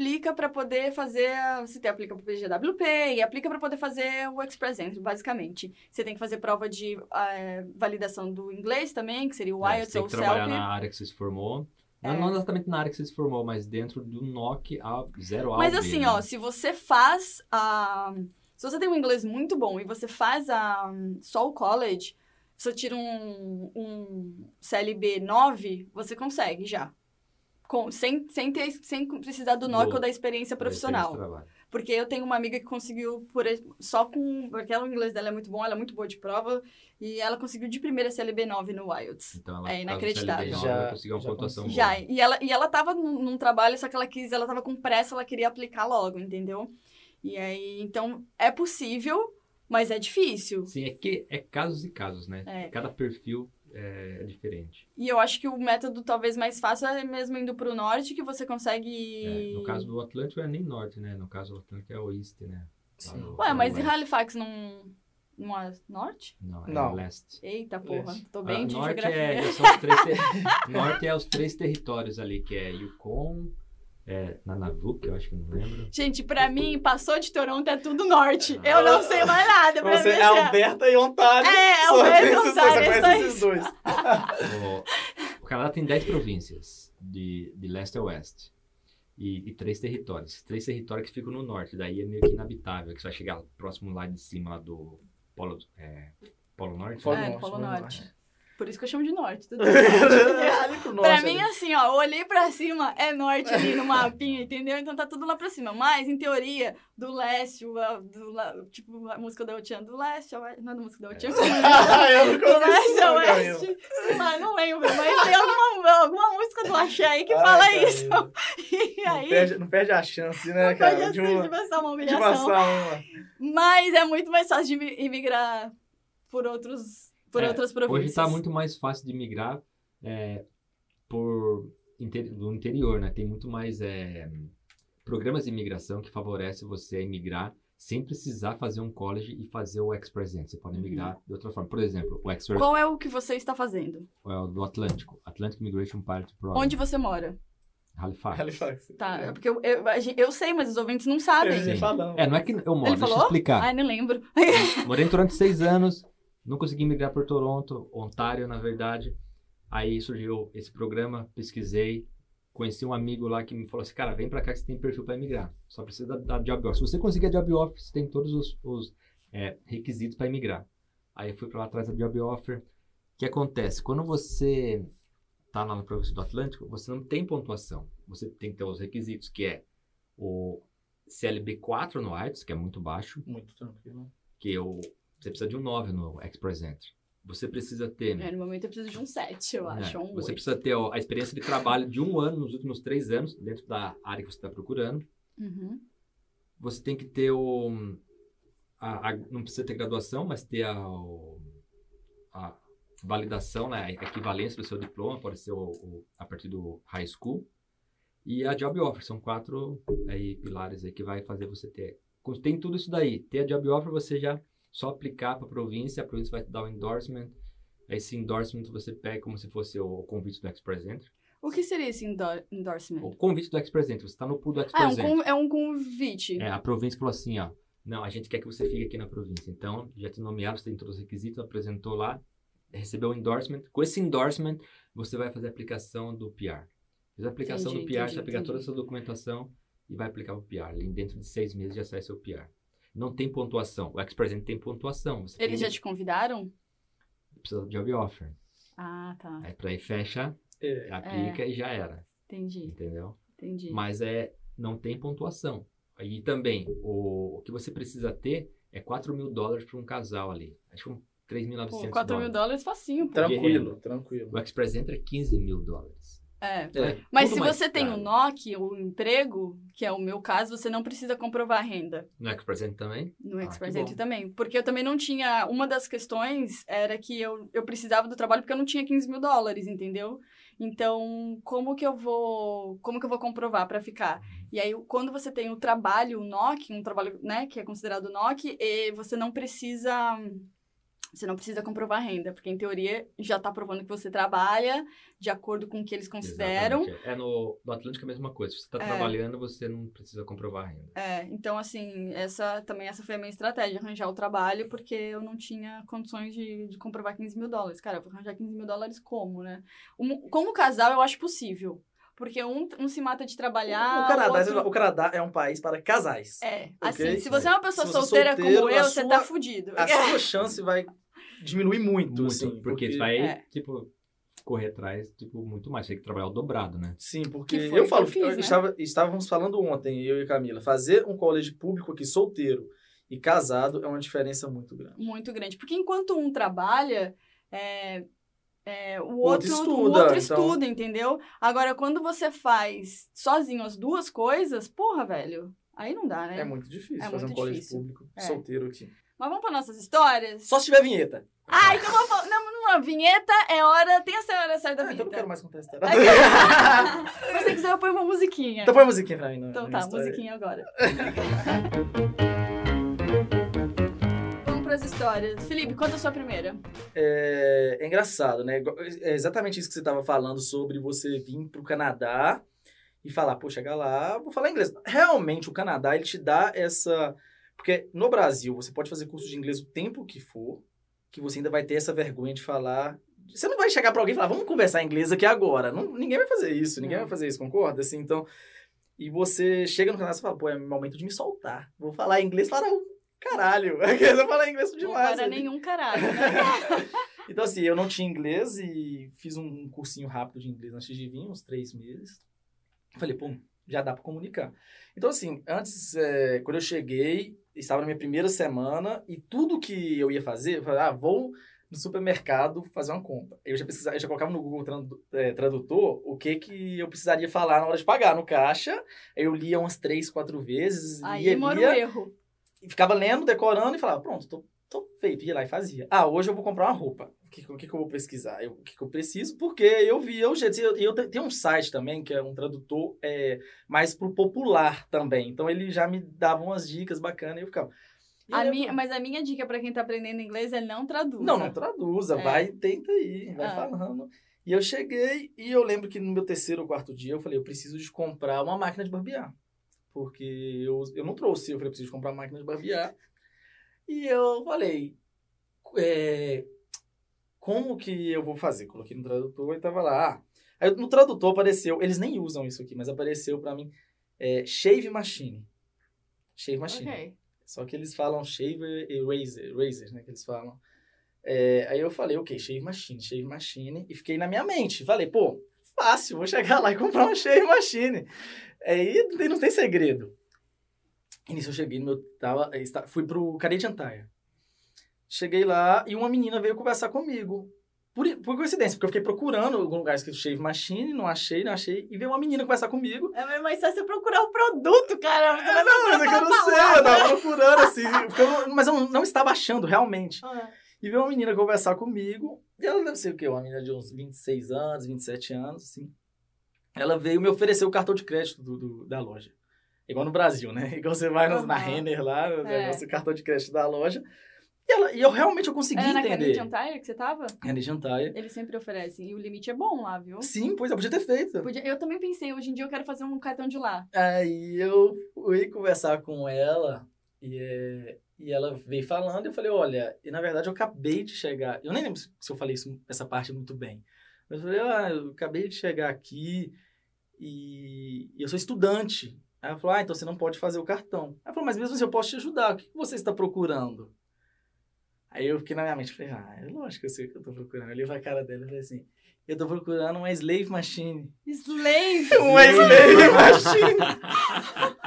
aplica para poder fazer. Você tem, aplica para o PGWP e aplica para poder fazer o Express Entry, basicamente. Você tem que fazer prova de eh, validação do inglês também, que seria o É, IELTS você tem ou que o trabalhar CELP. na área que você se formou. Não, É. não exatamente na área que você se formou, mas dentro do NOC a zero A Mas assim, né? ó, se você faz a. Se você tem um inglês muito bom e você faz a só o college, você tira um, um CLB 9, você consegue já. Com, sem, sem, ter, sem precisar do NOC Boa. ou da experiência profissional. Porque eu tenho uma amiga que conseguiu por, só com. Porque ela, o inglês dela é muito bom, ela é muito boa de prova. E ela conseguiu de primeira CLB 9 no IELTS. Então, ela, É inacreditável. CLB9, Já- ela conseguiu uma já pontuação boa. Já, e ela, e ela tava num, num trabalho, só que ela quis, ela tava com pressa, ela queria aplicar logo, entendeu? E aí, então, é possível, mas é difícil. Sim, é que é casos e casos, né? É. Cada perfil é, é diferente. E eu acho que o método talvez mais fácil é mesmo indo pro norte, que você consegue... É, no caso do Atlântico é nem norte, né? No caso do Atlântico é oeste, né? Sim. no- Ué, mas e leste. Halifax não, não é norte? Não, é Não. leste. Eita porra, Leste. tô bem Ah, de norte geografia. é, são os três ter- [laughs] norte é os três territórios ali, que é Yukon, é, Nunavut, eu acho que não lembro. Gente, pra mim, passou de Toronto é tudo norte. Eu não sei mais nada. Pra Você é Alberta e Ontário. É, Alberta e Ontário, Você é conhece só esses dois. [laughs] O, o Canadá tem 10 províncias, de, de leste a oeste. E, e três territórios. Três territórios que ficam no norte, daí é meio que inabitável, que você vai chegar próximo lá de cima, lá do Polo, é, Polo Norte. Polo É, Norte, Polo Polo Norte. Por isso que eu chamo de norte. Tudo [laughs] pra mim, ali. assim, ó, eu olhei pra cima, é norte ali no mapinha, entendeu? Então tá tudo lá pra cima. Mas, em teoria, do leste, o- a- do, tipo, a música da Ocean, do leste ao oeste. Não é da música da Ocean, como é? [laughs] eu nunca do leste ao não, oeste. Sei lá, não lembro, mas tem alguma, alguma música do Axé aí que Ai, fala isso. [laughs] E Não aí, perde, não perde a chance, né, não cara? pode de, assim, uma, de passar uma de humilhação. passar uma. Mas é muito mais fácil de imi- imigrar por outros, por É, outras províncias. Hoje está muito mais fácil de migrar é, por inter, do interior, né? Tem muito mais é, programas de imigração que favorecem você a imigrar sem precisar fazer um college e fazer o Express Entry. Você pode Uhum. migrar de outra forma. Por exemplo, o Express Qual é o que você está fazendo? é o do Atlântico, Atlantic Immigration Pilot Program, Onde você mora? Halifax. Halifax. Tá, É. porque eu, eu, eu sei, mas os ouvintes não sabem. Eu Sim. falando. É, não é que eu moro, Ele deixa eu falou? explicar. Ai, nem lembro. Morei Toronto seis anos, não consegui migrar por Toronto, Ontário, na verdade. Aí surgiu esse programa, pesquisei, conheci um amigo lá que me falou assim, cara, vem pra cá que você tem perfil pra imigrar. Só precisa da, da job offer. Se você conseguir a job offer, você tem todos os, os, é, requisitos para imigrar. Aí eu fui pra lá atrás da job offer. O que acontece? Quando você tá lá no província do Atlântico, você não tem pontuação. Você tem que ter os requisitos, que é o CLB4 no IELTS, que é muito baixo, Muito tranquilo. que eu, você precisa de um 9 no Express Entry. Você precisa ter... É, no momento eu preciso de um 7, eu né, acho. ou Um você 8. precisa ter ó, a experiência de trabalho de um ano nos últimos três anos, dentro da área que você está procurando. Uhum. Você tem que ter o... a- a- não precisa ter graduação, mas ter a, a validação, né, a equivalência do seu diploma, pode ser o- o- a partir do high school. E a job offer, são quatro aí, pilares aí que vai fazer você ter. Tem tudo isso daí. Ter a job offer, você já só aplicar para a província, a província vai te dar o endorsement. Esse endorsement você pega como se fosse o convite do Express Entry. O que seria esse endor- endorsement? O convite do Express Entry, você está no pool do Ah, é Express um, Entry. con- é um convite. É, a província falou assim, ó, não, a gente quer que você fique aqui na província. Então, já te nomearam, você tem todos os requisitos, apresentou lá, recebeu o endorsement. Com esse endorsement, você vai fazer a aplicação do PR. Fez a aplicação Entendi, do PR, entendi, você vai pegar entendi. toda essa documentação e vai aplicar o PR. Dentro de seis meses já sai seu PR. Não tem pontuação. O Express Entry tem pontuação. Você Eles tem- já te convidaram? precisa de job offer. Ah, tá. Aí, pra aí fecha, É. aplica e já era. Entendi, Entendeu? entendi. mas é não tem pontuação. E também, o, o que você precisa ter é 4 mil dólares para um casal ali. Acho que um 3.900 Pô, 4 mil dólares facinho, pô. Tranquilo, tranquilo. O Express Entry é 15 mil dólares. É. É. Mas se você tem caro. um NOC, o emprego, que é o meu caso, você não precisa comprovar a renda. No Entry também? No Ah. Entry também. Porque eu também não tinha. Uma das questões era que eu, eu precisava do trabalho porque eu não tinha 15 mil dólares, entendeu? Então, como que eu vou. Como que eu vou comprovar para ficar? E aí, quando você tem o trabalho, o NOC, um trabalho, né, que é considerado NOC, e você não precisa. Você não precisa comprovar a renda, porque em teoria já está provando que você trabalha de acordo com o que eles consideram. Exatamente. É no, no Atlântico é a mesma coisa. Se você está É. trabalhando, você não precisa comprovar a renda. É, então assim, essa também essa foi a minha estratégia, arranjar o trabalho, porque eu não tinha condições de, de comprovar 15 mil dólares. Cara, eu vou arranjar 15 mil dólares como, né? Um- como casal, eu acho possível. Porque um, um se mata de trabalhar. o, Canadá, outro... o Canadá é um país para casais. É, Ok? assim, se você é uma pessoa é solteira, solteiro, como eu, a você sua- tá fudido. A [laughs] sua chance vai diminuir muito, Muito, assim. porque, você vai, É. tipo, correr atrás, tipo, muito mais. Tem que trabalhar o dobrado, né? Sim, porque eu falo, eu fiz, eu né? estava, estávamos falando ontem, eu e a Camila, fazer um colégio público aqui solteiro e casado é uma diferença muito grande. muito grande. Porque enquanto um trabalha, é, é, o outro outro, estuda, o outro então- estuda, entendeu? Agora, quando você faz sozinho as duas coisas, porra, velho, aí não dá, né? É muito difícil É fazer muito um colégio público É. solteiro aqui. Mas vamos para nossas histórias? Só se tiver vinheta. Ah, então vamos falar. Não, não, não, vinheta é hora. Tem a hora certa da Ah, então eu vinheta. não quero mais contar a história. Se [laughs] você quiser, eu ponho uma musiquinha. então põe a musiquinha pra mim. Então tá, história. musiquinha agora. Vamos pras histórias. Felipe, conta a sua primeira. É, é engraçado, né? É exatamente isso que você estava falando sobre você vir pro Canadá e falar, pô, chegar lá, vou falar inglês. Realmente, o Canadá, ele te dá essa... Porque no Brasil, você pode fazer curso de inglês o tempo que for, que você ainda vai ter essa vergonha de falar... Você não vai chegar pra alguém e falar, vamos conversar inglês aqui agora. Não, ninguém vai fazer isso, ninguém Não. vai fazer isso, concorda? Assim, então... E você chega no Canadá e fala, pô, é momento de me soltar. Vou falar inglês para um caralho. [laughs] Eu vou falar inglês Não demais. para ali. nenhum caralho, né? [laughs] Então, assim, eu não tinha inglês e fiz um cursinho rápido de inglês antes de vir, uns três meses. Falei, pô, já dá para comunicar. Então, assim, antes, é, quando eu cheguei, estava na minha primeira semana e tudo que eu ia fazer, eu falei, ah, vou no supermercado fazer uma compra. Eu já pesquisava, eu já colocava no Google é, Tradutor o que que eu precisaria falar na hora de pagar no caixa. Aí eu lia umas três, quatro vezes, Aí lia, mora o lia, erro. e ficava lendo, decorando e falava, pronto, tô, tô feito. Ia lá e fazia. Ah, hoje eu vou comprar uma roupa. O que, o que, eu vou pesquisar? Eu- o que, eu preciso? Porque eu via o jeito. E eu, eu te- tenho um site também, que é um tradutor é, mais pro popular também. Então ele já me dava umas dicas bacanas e eu ficava. E A eu- minha, mas a minha dica pra quem tá aprendendo inglês é não traduza. Não, não traduza, É. vai, tenta aí, vai Ah. falando. E eu cheguei e eu lembro que no meu terceiro ou quarto dia eu falei, eu preciso de comprar uma máquina de barbear. Porque eu, eu não trouxe, eu falei, eu preciso de comprar uma máquina de barbear. E eu falei, é, como que eu vou fazer? Coloquei no tradutor e tava lá. Ah, aí no tradutor apareceu, eles nem usam isso aqui, mas apareceu pra mim, é, Shave Machine. Shave Machine. Ok. Só que eles falam shaver e razor, razor, né? Que eles falam. É, aí eu falei, ok, shave machine, shave machine. E fiquei na minha mente. Falei, pô, fácil, vou chegar lá e comprar uma [laughs] shave machine. Aí tem, não tem segredo. E nisso eu cheguei no meu. Tava, esta- fui pro Tire. Cheguei lá e uma menina veio conversar comigo. Por, por coincidência, porque eu fiquei procurando algum lugar escrito shave machine, não achei, não achei. E veio uma menina conversar comigo. É mais fácil você procurar o produto, cara. Você vai Não, mas é que eu não sei, eu tava procurando assim. [laughs] eu mas eu não- não estava achando realmente. Ah, E veio uma menina conversar comigo. E ela deve ser o quê? Uma menina de uns 26 anos, 27 anos, assim. Ela veio me oferecer o cartão de crédito do, do- da loja. Igual no Brasil, né? [laughs] Igual você vai no- na. Renner lá, É. negócio, o cartão de crédito da loja. E, ela, e eu realmente eu consegui Era na entender. Canadian Tire que você tava? Canadian Tire. Eles sempre oferecem. E o limite é bom lá, viu? Sim, pois eu podia ter feito. Podia- Eu também pensei, hoje em dia eu quero fazer um cartão de lá. Aí eu fui conversar com ela e, é, e ela veio falando e eu falei, olha, e na verdade eu acabei de chegar. Eu nem lembro se se eu falei isso, essa parte muito bem. Mas eu falei, ah, eu acabei de chegar aqui e, e eu sou estudante. Aí ela falou, ah, então você não pode fazer o cartão. Ela falou, mas mesmo assim eu posso te ajudar. O que você está procurando? Aí eu fiquei na minha mente, falei, ah, é lógico que eu sei o que eu tô procurando. Eu olhei pra cara dela e falei assim, eu tô procurando uma slave machine. Slave! [laughs] Uma slave machine! [laughs]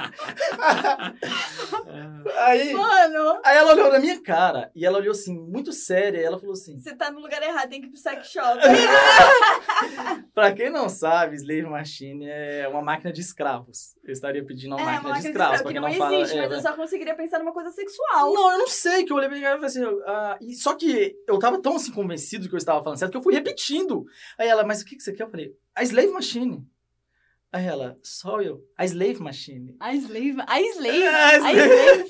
Aí, Mano, aí ela olhou na minha cara e ela olhou assim, muito séria, e ela falou assim: você tá no lugar errado, tem que ir pro sex shop. [laughs] Pra quem não sabe, Slave Machine é uma máquina de escravos. Eu estaria pedindo uma é, máquina uma de máquina escravos, de pra que quem não, não, fala. existe, é, mas eu só conseguiria pensar numa coisa sexual. Não, eu não sei, que eu olhei pra ela e falei assim, ah, e só que eu tava tão assim convencido que eu estava falando certo que eu fui repetindo. Aí ela, mas o que, que você quer? Eu falei, a Slave Machine. Aí ela, só eu, a Slave Machine. A slave, a slave, [laughs] a slave.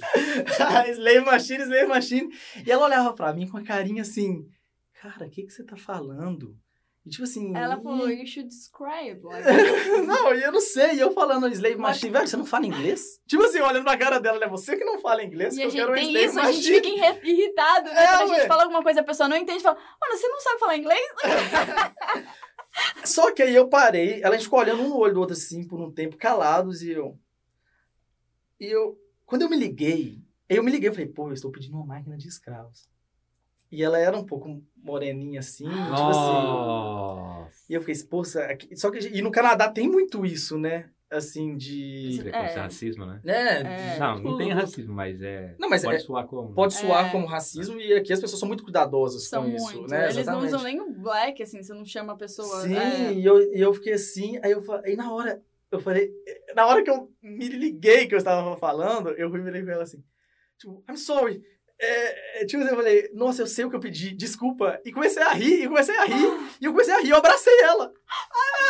[laughs] a slave Machine, Slave Machine. E ela olhava pra mim com uma carinha assim, cara, o que, que você tá falando? E tipo assim... Ela e- falou, you should describe. Like, [laughs] não, e eu não sei, e eu falando Slave Machine, velho, você não fala inglês? Tipo assim, olhando na cara dela, né? Você que não fala inglês, e que a eu gente quero Slave isso, a gente Machine. fica irritado, né? É, Quando a ué. gente fala alguma coisa, a pessoa não entende, fala, mano, você não sabe falar inglês? Só que aí eu parei, ela ficou olhando um no olho do outro assim por um tempo, calados, e eu. E eu. Quando eu me liguei, eu me liguei, eu falei, pô, eu estou pedindo uma máquina de escravos. E ela era um pouco moreninha assim, tipo assim. E eu fiquei, poxa, aqui- só que. E no Canadá tem muito isso, né? Assim, de. Preconceito, É. racismo, né? Né? É. Não, não tipo, tem racismo, mas é. Não, mas pode é- soar como. Pode soar É. como racismo e aqui as pessoas são muito cuidadosas São com muito. isso, né? Eles não Exatamente. usam nem o black, assim, você não chama a pessoa. Sim, é. e, eu, e eu fiquei assim, aí eu falei, aí na hora, eu falei, na hora que eu me liguei que eu estava falando, eu fui me liguei com ela assim, tipo, I'm sorry. É, é, tipo, eu falei, nossa, eu sei o que eu pedi, desculpa. E comecei a rir, e comecei a rir, [gasps] e eu comecei a rir, eu abracei ela.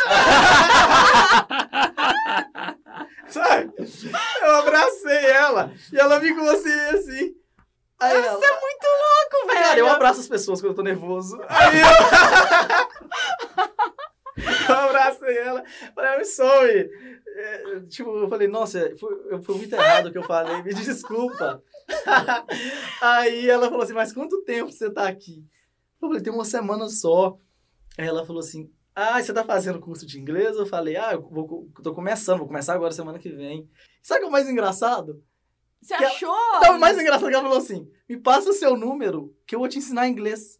[laughs] Sabe? Eu abracei ela, e ela ficou assim, assim. Aí ela, Louco, velho. Cara, eu abraço as pessoas quando eu tô nervoso. Aí eu. [laughs] eu abracei ela. Falei, I'm sorry. É, tipo, eu falei, nossa, foi, foi muito errado o que eu falei, me desculpa. [laughs] Aí ela falou assim, mas quanto tempo você tá aqui? Eu falei, tem uma semana só. Aí ela falou assim, ah, você tá fazendo curso de inglês? Eu falei, ah, eu vou, tô começando, vou começar agora semana que vem. Sabe o que é o mais engraçado? Você que ela- achou? Não, o mais engraçado é que ela falou assim: me passa o seu número que eu vou te ensinar inglês.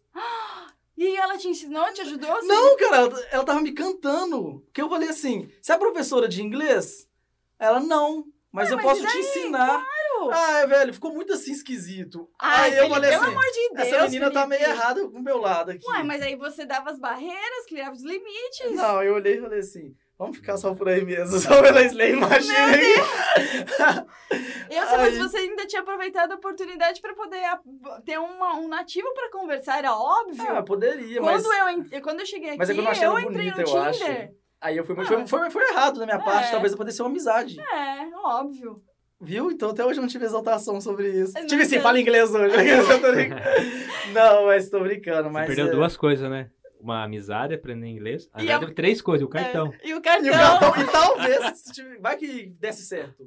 E ela te ensinou, te ajudou? Assim? Não, cara, ela, ela tava me cantando. Que eu falei assim: você é professora de inglês? Ela, não. Mas Ué, eu mas posso e te daí? ensinar. Claro. Ah, velho, ficou muito assim esquisito. Ai, aí eu Felipe, falei pelo assim: amor de Deus, essa menina tá Felipe. meio errada com o meu lado aqui. Ué, mas aí você dava as barreiras, criava os limites. Não, eu olhei e falei assim: vamos ficar só por aí mesmo, [laughs] só pela Slay Machine aqui. Eu sei, mas você ainda tinha aproveitado a oportunidade pra poder ter uma- um nativo pra conversar, era óbvio. Ah, poderia, mas. quando, eu, en- quando eu cheguei aqui, Mas é eu achei ela entrei bonita, no eu acho. Tinder. Aí eu fui, Ah. foi, foi, foi errado da minha parte, É. talvez eu pudesse ser uma amizade. É, óbvio. Viu? Então até hoje eu não tive exaltação sobre isso. Eu Tive sim, fala inglês hoje. [laughs] Eu [laughs] não, mas tô brincando. Você Mas perdeu é- duas coisas, né? Uma amizade, aprender inglês. Na E a- três coisas, o cartão. É, E o E, cartão. o cartão, e talvez, vai que desse certo.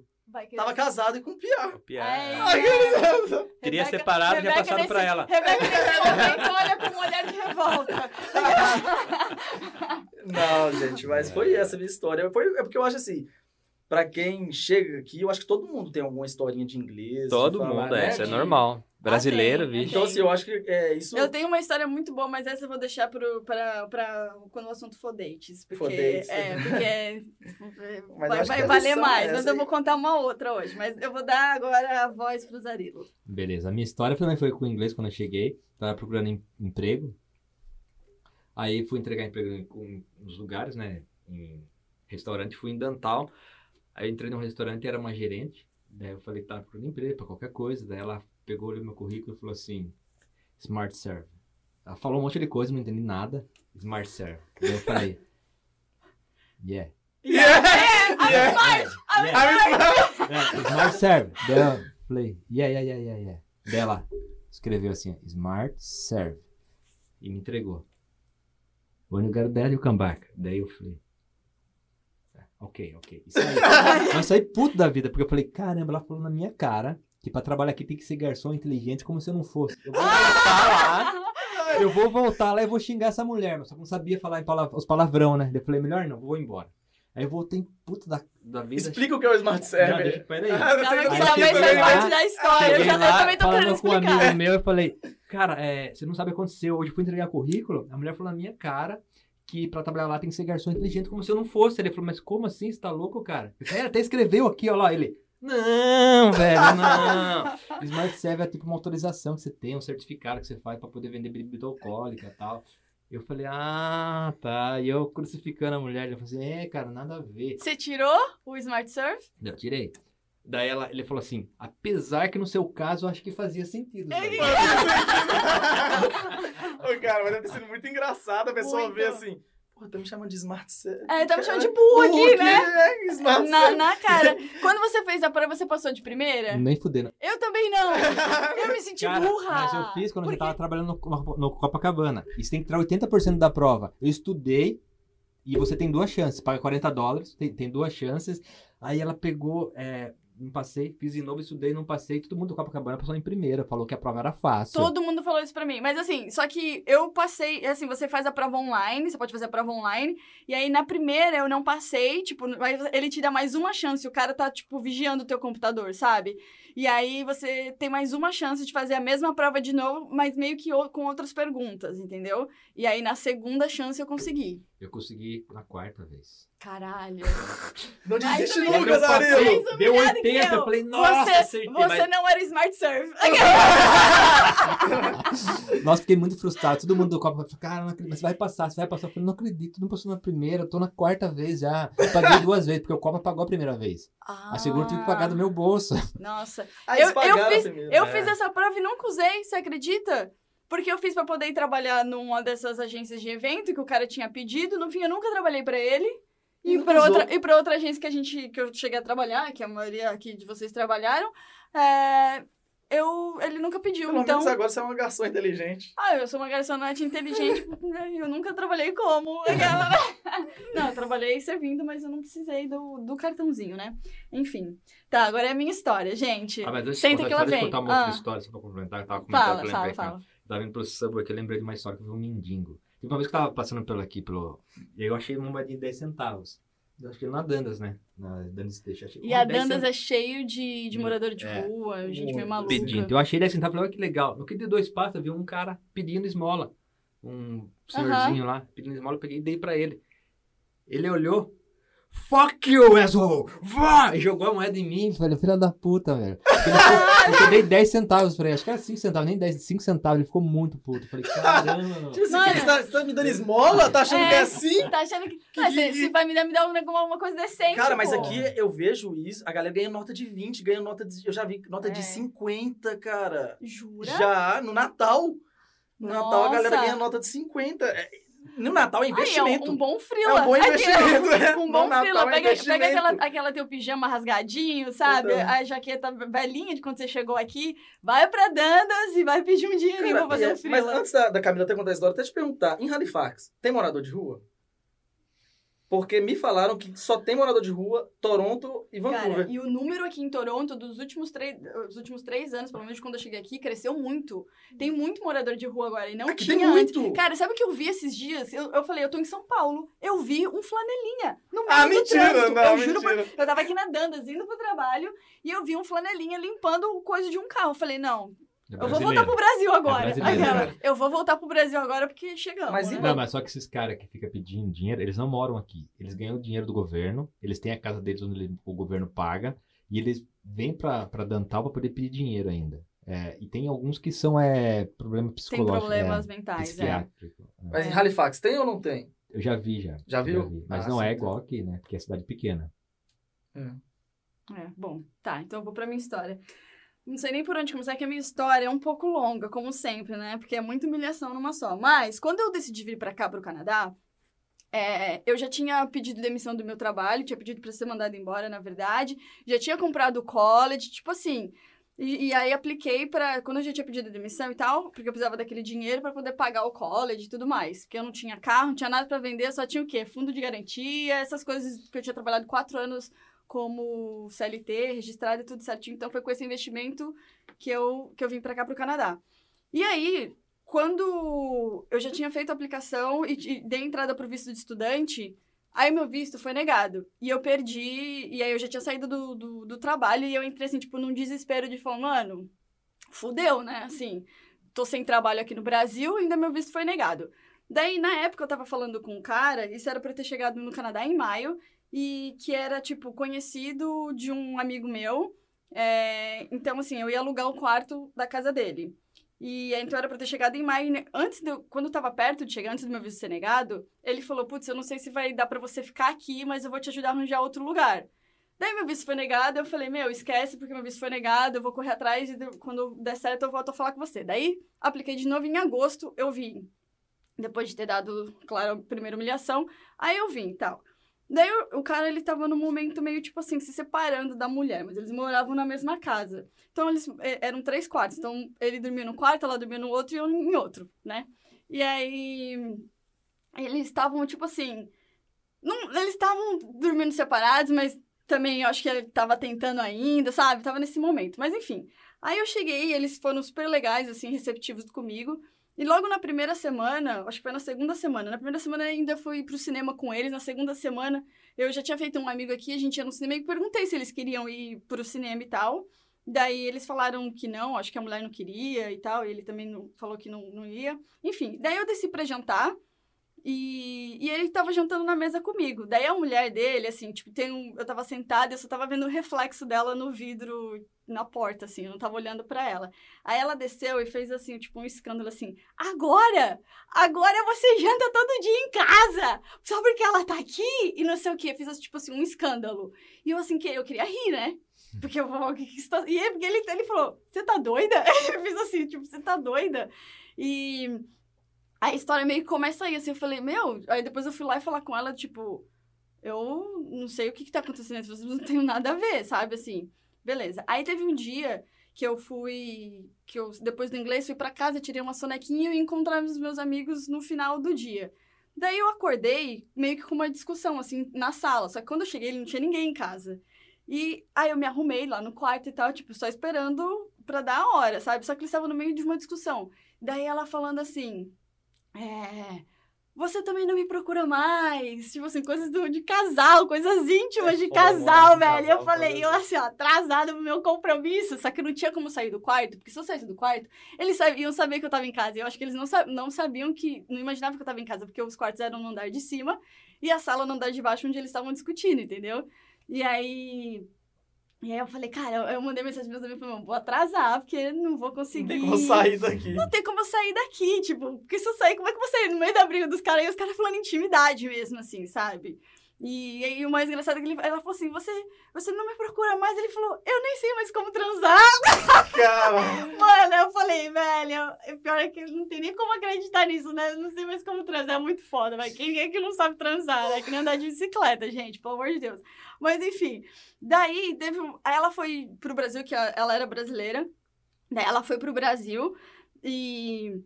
Tava casado e com piar. Piada. Ai, Ai, Rebeca- Teria separado e já passado nesse- pra ela. Rebeca nesse momento olha com um olhar de revolta. [laughs] Não, gente, mas foi essa a minha história. Foi, é porque eu acho assim, pra quem chega aqui, eu acho que todo mundo tem alguma historinha de inglês. de Todo falar, mundo, né? é De- normal. Brasileiro, tem, vixe. Então, assim, eu acho que é isso. Eu tenho uma história muito boa, mas essa eu vou deixar pro, pra, pra quando o assunto for dates. Porque, For dates. É, porque é- [laughs] Mas vai, vai valer mais. é mas eu aí. vou contar uma outra hoje. Mas eu vou dar agora a voz pro Zarilo. Beleza, a minha história também foi com inglês quando eu cheguei. Tava procurando em- emprego. Aí fui entregar emprego em, em- nos lugares, né? Em restaurante, fui em Dantal. Aí eu entrei num restaurante e era uma gerente. Daí eu falei, tá procurando emprego pra qualquer coisa. Daí ela pegou olhou meu currículo e falou assim: Smart Serve. Ela falou um monte de coisa, não entendi nada. Smart Serve. Daí eu falei, [laughs] yeah. Yeah! Yeah, smart, yeah. É, Smart Serve. Daí eu falei, yeah, yeah, yeah, yeah, yeah. Daí ela escreveu assim, Smart Serve. E me entregou. When you get that, you come back. Daí eu falei, "Ah, ok, ok. Isso aí. Eu saí puto da vida, porque eu falei, caramba, ela falou na minha cara que pra trabalhar aqui tem que ser garçom inteligente como se eu não fosse. Eu vou voltar lá, eu vou voltar lá e vou xingar essa mulher, mas só que não sabia falar em pala- os palavrão, né? Eu falei, melhor não, vou embora. Aí eu voltei puto da, da vida. Explica o que é o Smart Server. deixa, peraí. Ah, Calma não que faz também, lá, parte da história. Eu, já, eu lá, também tô querendo falando com um explicar. amigo meu, eu falei, cara, é, você não sabe o que aconteceu. Hoje eu fui entregar currículo, a mulher falou na minha cara que pra trabalhar lá tem que ser garçom inteligente, como se eu não fosse. Ele falou, mas como assim? Você tá louco, cara? "É, até escreveu aqui, ó lá. Ele, não, velho, não. [laughs] Smart Serve é tipo uma autorização que você tem, um certificado que você faz pra poder vender bebida alcoólica e tal. Eu falei, ah, tá. E eu crucificando a mulher, ele falou assim, é, cara, nada a ver. Você tirou o Smart Surf? Eu tirei. Daí ela, ele falou assim, apesar que no seu caso eu acho que fazia sentido. Zé." [laughs] Ô, cara, mas deve ter sido muito engraçado a pessoa Muito. ver assim. Pô, tá me chamando de Smart Server. É, tá me chamando de burro aqui, né? É, Smart Na, na cara. [laughs] Quando você fez a prova, você passou de primeira? Nem fudendo. Eu também não. Eu me senti Cara, burra. mas eu fiz quando eu tava trabalhando no, no- no Copacabana. E você tem que tirar 80% da prova. Eu estudei e você tem duas chances. Paga 40 dólares, tem, tem duas chances. Aí ela pegou, é, não passei, fiz de novo, estudei, não passei. Todo mundo do Copacabana passou em primeira, falou que a prova era fácil. Todo mundo falou isso pra mim. Mas assim, só que eu passei, assim, você faz a prova online, você pode fazer a prova online, e aí na primeira eu não passei, tipo, mas ele te dá mais uma chance, o cara tá, tipo, vigiando o teu computador, sabe? E aí você tem mais uma chance de fazer a mesma prova de novo, mas meio que com outras perguntas, entendeu? E aí na segunda chance eu consegui. Eu consegui na quarta vez. Caralho. [laughs] Não desiste também. nunca, Zarilo. passei, deu humilhado 80, que eu. eu falei, nossa, Você- acertei. Você mas- não era Smart Surf. [laughs] Nossa, fiquei muito frustrado. Todo mundo do Copa falou, cara, não acredito, você vai passar, você vai passar. Eu falei, não acredito, não passou na primeira, eu tô na quarta vez já. Eu paguei duas vezes, porque o Copa pagou a primeira vez. A segunda eu tive que pagar do meu bolso. Nossa. Aí Eu- eles pagaram eu fiz- primeiro. Eu É. fiz essa prova e nunca usei, você acredita? Porque eu fiz pra poder ir trabalhar numa dessas agências de evento que o cara tinha pedido. No fim, eu nunca trabalhei pra ele. E usou. outra, e outra agência que a gente que eu cheguei a trabalhar, que a maioria aqui de vocês trabalharam, é, eu, nunca pediu. Pelo então, menos agora você é uma garçom inteligente. ah, eu sou uma garçonete inteligente, né, eu nunca trabalhei como. aquela, né? [laughs] não, eu trabalhei servindo, mas eu não precisei do, do cartãozinho, né? Enfim. Tá, agora é a minha história, gente. Ah, mas deixa Senta eu que contar, deixa eu contar uma outra Ah. história, só pra complementar. Eu tava comentando Fala, que eu fala, lembrei. fala. Tava indo pro Subway que eu lembrei de uma história que eu vi um mendigo. Teve uma vez que eu tava passando pelo aqui, pelo... E aí eu achei uma moedinha de 10 centavos. Acho que na Dandas, né? Na Dandas Station. Achei E a 10 Dandas é cheio de, de morador de É. rua, gente meio maluca. Pedindo. Eu achei 10 centavos, falei, olha que legal. No que de dois passos, eu vi um cara pedindo esmola. um senhorzinho lá, pedindo esmola, eu peguei e dei pra ele. Ele olhou, fuck you, asshole! Vá! E jogou a moeda em mim. Falei, filha da puta, velho. [laughs] Ficou- eu dei 10 centavos pra ele, acho que era 5 centavos, nem 10, 5 centavos. Ele ficou muito puto. Falei, caramba, mano. Tipo assim, Mano. você, tá, você tá me dando esmola? Tá achando É. que é assim? Tá achando que. Que- Ah, se, se vai me dar, me dá uma, uma coisa decente. Cara, mas pô. aqui eu vejo isso, a galera ganha nota de 20, ganha nota de. Eu já vi nota É. de 50, cara. Jura? Já, no Natal. No Natal a galera Nossa. ganha nota de 50. É, No Natal é Aí, é investimento. um, um bom frila. É um bom Aqui, investimento, é. Um No bom Natal frila. é Pega, pega investimento. aquela, aquela teu pijama rasgadinho, sabe? Então. A jaqueta velhinha de quando você chegou aqui. Vai pra Dandas e vai pedir um dinheirinho Cara, pra fazer é, um mas frila. antes da, da Camila ter contado a história, até te perguntar, em Halifax, tem morador de rua? Porque me falaram que só tem morador de rua Toronto e Vancouver. Cara, e o número aqui em Toronto dos últimos três, os últimos três anos, pelo menos de quando eu cheguei aqui, cresceu muito. Tem muito morador de rua agora e não Aqui tinha tem antes. muito. Cara, sabe o que eu vi esses dias? Eu, eu falei, eu tô em São Paulo. Eu vi um flanelinha no meio ah, do mentira, trânsito. não, eu juro por mentira. Eu tava aqui na Dandas, indo pro trabalho, e eu vi um flanelinha limpando o coisa de um carro. Eu falei, não, É eu vou voltar pro Brasil agora. brasileiro. Aquela, eu vou voltar pro Brasil agora porque chegamos. Mas né? Não, mas só que esses caras que ficam pedindo dinheiro, eles não moram aqui. Eles ganham o dinheiro do governo, eles têm a casa deles onde o governo paga, e eles vêm pra, pra Dantal pra poder pedir dinheiro ainda. É, e tem alguns que são é, problema Tem psicológico. problemas é, mentais, é. é. Mas em Halifax, tem ou não tem? Eu já vi, já. Já viu? vi. Mas Ah, não é tá. igual aqui, né? Porque é cidade pequena. É, bom, tá, então eu vou pra minha história. Não sei nem por onde começar, que a minha história é um pouco longa, como sempre, né? Porque é muita humilhação numa só. Mas, quando eu decidi vir pra cá, pro Canadá, é, eu já tinha pedido demissão do meu trabalho, tinha pedido pra ser mandado embora, na verdade. Já tinha comprado o college, tipo assim. E, e aí apliquei pra. Quando eu já tinha pedido demissão e tal, porque eu precisava daquele dinheiro pra poder pagar o college e tudo mais. Porque eu não tinha carro, não tinha nada pra vender, só tinha o quê? Fundo de garantia, essas coisas que eu tinha trabalhado quatro anos como CLT, registrado e tudo certinho. Então foi com esse investimento que eu, que eu vim pra cá pro Canadá. E aí, quando eu já tinha feito a aplicação e, e dei entrada pro visto de estudante, aí meu visto foi negado. E eu perdi, e aí eu já tinha saído do, do, do trabalho e eu entrei assim, tipo, num desespero de falar, mano, fudeu, né? Assim, tô sem trabalho aqui no Brasil ainda meu visto foi negado. Daí, na época, eu tava falando com um cara, isso era eu ter chegado no Canadá em maio, e que era, tipo, conhecido de um amigo meu. É, então, assim, eu ia alugar o quarto da casa dele. E então era pra ter chegado em maio. né, Antes de quando eu tava perto de chegar, antes do meu visto ser negado, ele falou: Putz, eu não sei se vai dar pra você ficar aqui, mas eu vou te ajudar a arranjar outro lugar. Daí meu visto foi negado, eu falei, meu, esquece, porque meu visto foi negado, eu vou correr atrás e quando der certo eu volto a falar com você. Daí, apliquei de novo em agosto, eu vim. Depois de ter dado, claro, a primeira humilhação, aí eu vim e tal. Daí o, o cara, ele tava num momento meio, tipo assim, se separando da mulher, mas eles moravam na mesma casa. Então, eles é, eram três quartos. Então, ele dormia num quarto, ela dormia no outro e eu em outro, né? E aí, eles estavam, tipo assim... Não, eles estavam dormindo separados, mas também eu acho que ele tava tentando ainda, sabe? Tava nesse momento. Mas, enfim. Aí eu cheguei, eles foram super legais, assim, receptivos comigo. E logo na primeira semana, acho que foi na segunda semana, na primeira semana ainda fui pro cinema com eles, na segunda semana eu já tinha feito um amigo aqui, a gente ia no cinema e perguntei se eles queriam ir pro cinema e tal. Daí eles falaram que não, acho que a mulher não queria e tal, e ele também não, falou que não, não ia. Enfim, daí eu desci pra jantar e, e ele tava jantando na mesa comigo. Daí a mulher dele, assim, tipo, tem um, eu tava sentada e eu só tava vendo o reflexo dela no vidro na porta, assim, eu não tava olhando pra ela. Aí ela desceu e fez assim, tipo, um escândalo assim: agora! Agora você [laughs] janta todo dia em casa! Só porque ela tá aqui e não sei o quê. Fiz tipo assim, um escândalo. E eu assim, que eu queria rir, né? Porque eu o que que está... E ele, ele falou, você tá doida? [laughs] Eu fiz assim, tipo, você tá doida? E a história meio que começa aí, assim, eu falei, meu... Aí depois eu fui lá e falar com ela, tipo, eu não sei o que que tá acontecendo entre vocês, não tenho nada a ver, sabe, assim. Beleza. Aí teve um dia que eu fui... Que eu, depois do inglês, fui pra casa, tirei uma sonequinha e encontrava os meus amigos no final do dia. Daí eu acordei meio que com uma discussão, assim, na sala. Só que quando eu cheguei, não tinha ninguém em casa. E aí eu me arrumei lá no quarto e tal, tipo, só esperando pra dar a hora, sabe? Só que eles estavam no meio de uma discussão. Daí ela falando assim, é... você também não me procura mais. Tipo assim, coisas do, de casal, coisas íntimas É de foda, casal, né? velho. Eu falei, eu assim, ó, atrasada pro meu compromisso. Só que não tinha como sair do quarto, porque se eu saísse do quarto, eles sabiam saber que eu tava em casa. Eu acho que eles não, não sabiam que. Não imaginavam que eu tava em casa, porque os quartos eram no andar de cima e a sala no andar de baixo, onde eles estavam discutindo, entendeu? E aí. E aí eu falei, cara, eu mandei mensagem pra meus amigos, falei, vou atrasar, porque não vou conseguir. Não tem como sair daqui. Não tem como eu sair daqui, tipo, porque se eu sair, como é que eu vou sair no meio da briga dos caras e os caras falando intimidade mesmo, assim, sabe? E aí o mais engraçado é que ele, ela falou assim, você, você não me procura mais? Ele falou, eu nem sei mais como transar. [laughs] Cara, Mano, eu falei, velho, o pior é que não tem nem como acreditar nisso, né? Eu não sei mais como transar, é muito foda, mas quem é que não sabe transar, né? Que nem andar de bicicleta, gente, pelo amor de Deus. Mas enfim, daí teve. ela foi pro Brasil, que ela era brasileira. Daí ela foi pro Brasil e.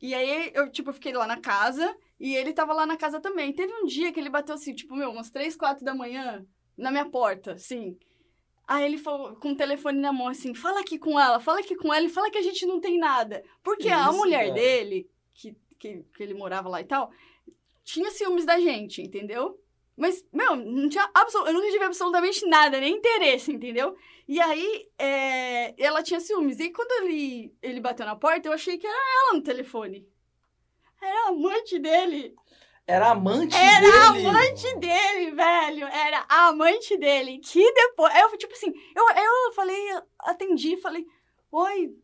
E aí eu, tipo, fiquei lá na casa e ele tava lá na casa também. Teve um dia que ele bateu assim, tipo, meu, umas três, quatro da manhã na minha porta, assim. Aí ele falou com o telefone na mão assim: fala aqui com ela, fala aqui com ela e fala que a gente não tem nada. Porque Que a isso, mulher dele, que, que, que ele morava lá e tal, tinha ciúmes da gente, entendeu? Mas, meu, não tinha absol... eu nunca tive absolutamente nada, nem interesse, entendeu? E aí, é, ela tinha ciúmes. E quando ele, ele bateu na porta, eu achei que era ela no telefone. Era amante dele. era amante Era dele. amante dele, velho. Era a amante dele. Que depois. Eu, tipo assim, eu, eu falei, atendi, falei, oi.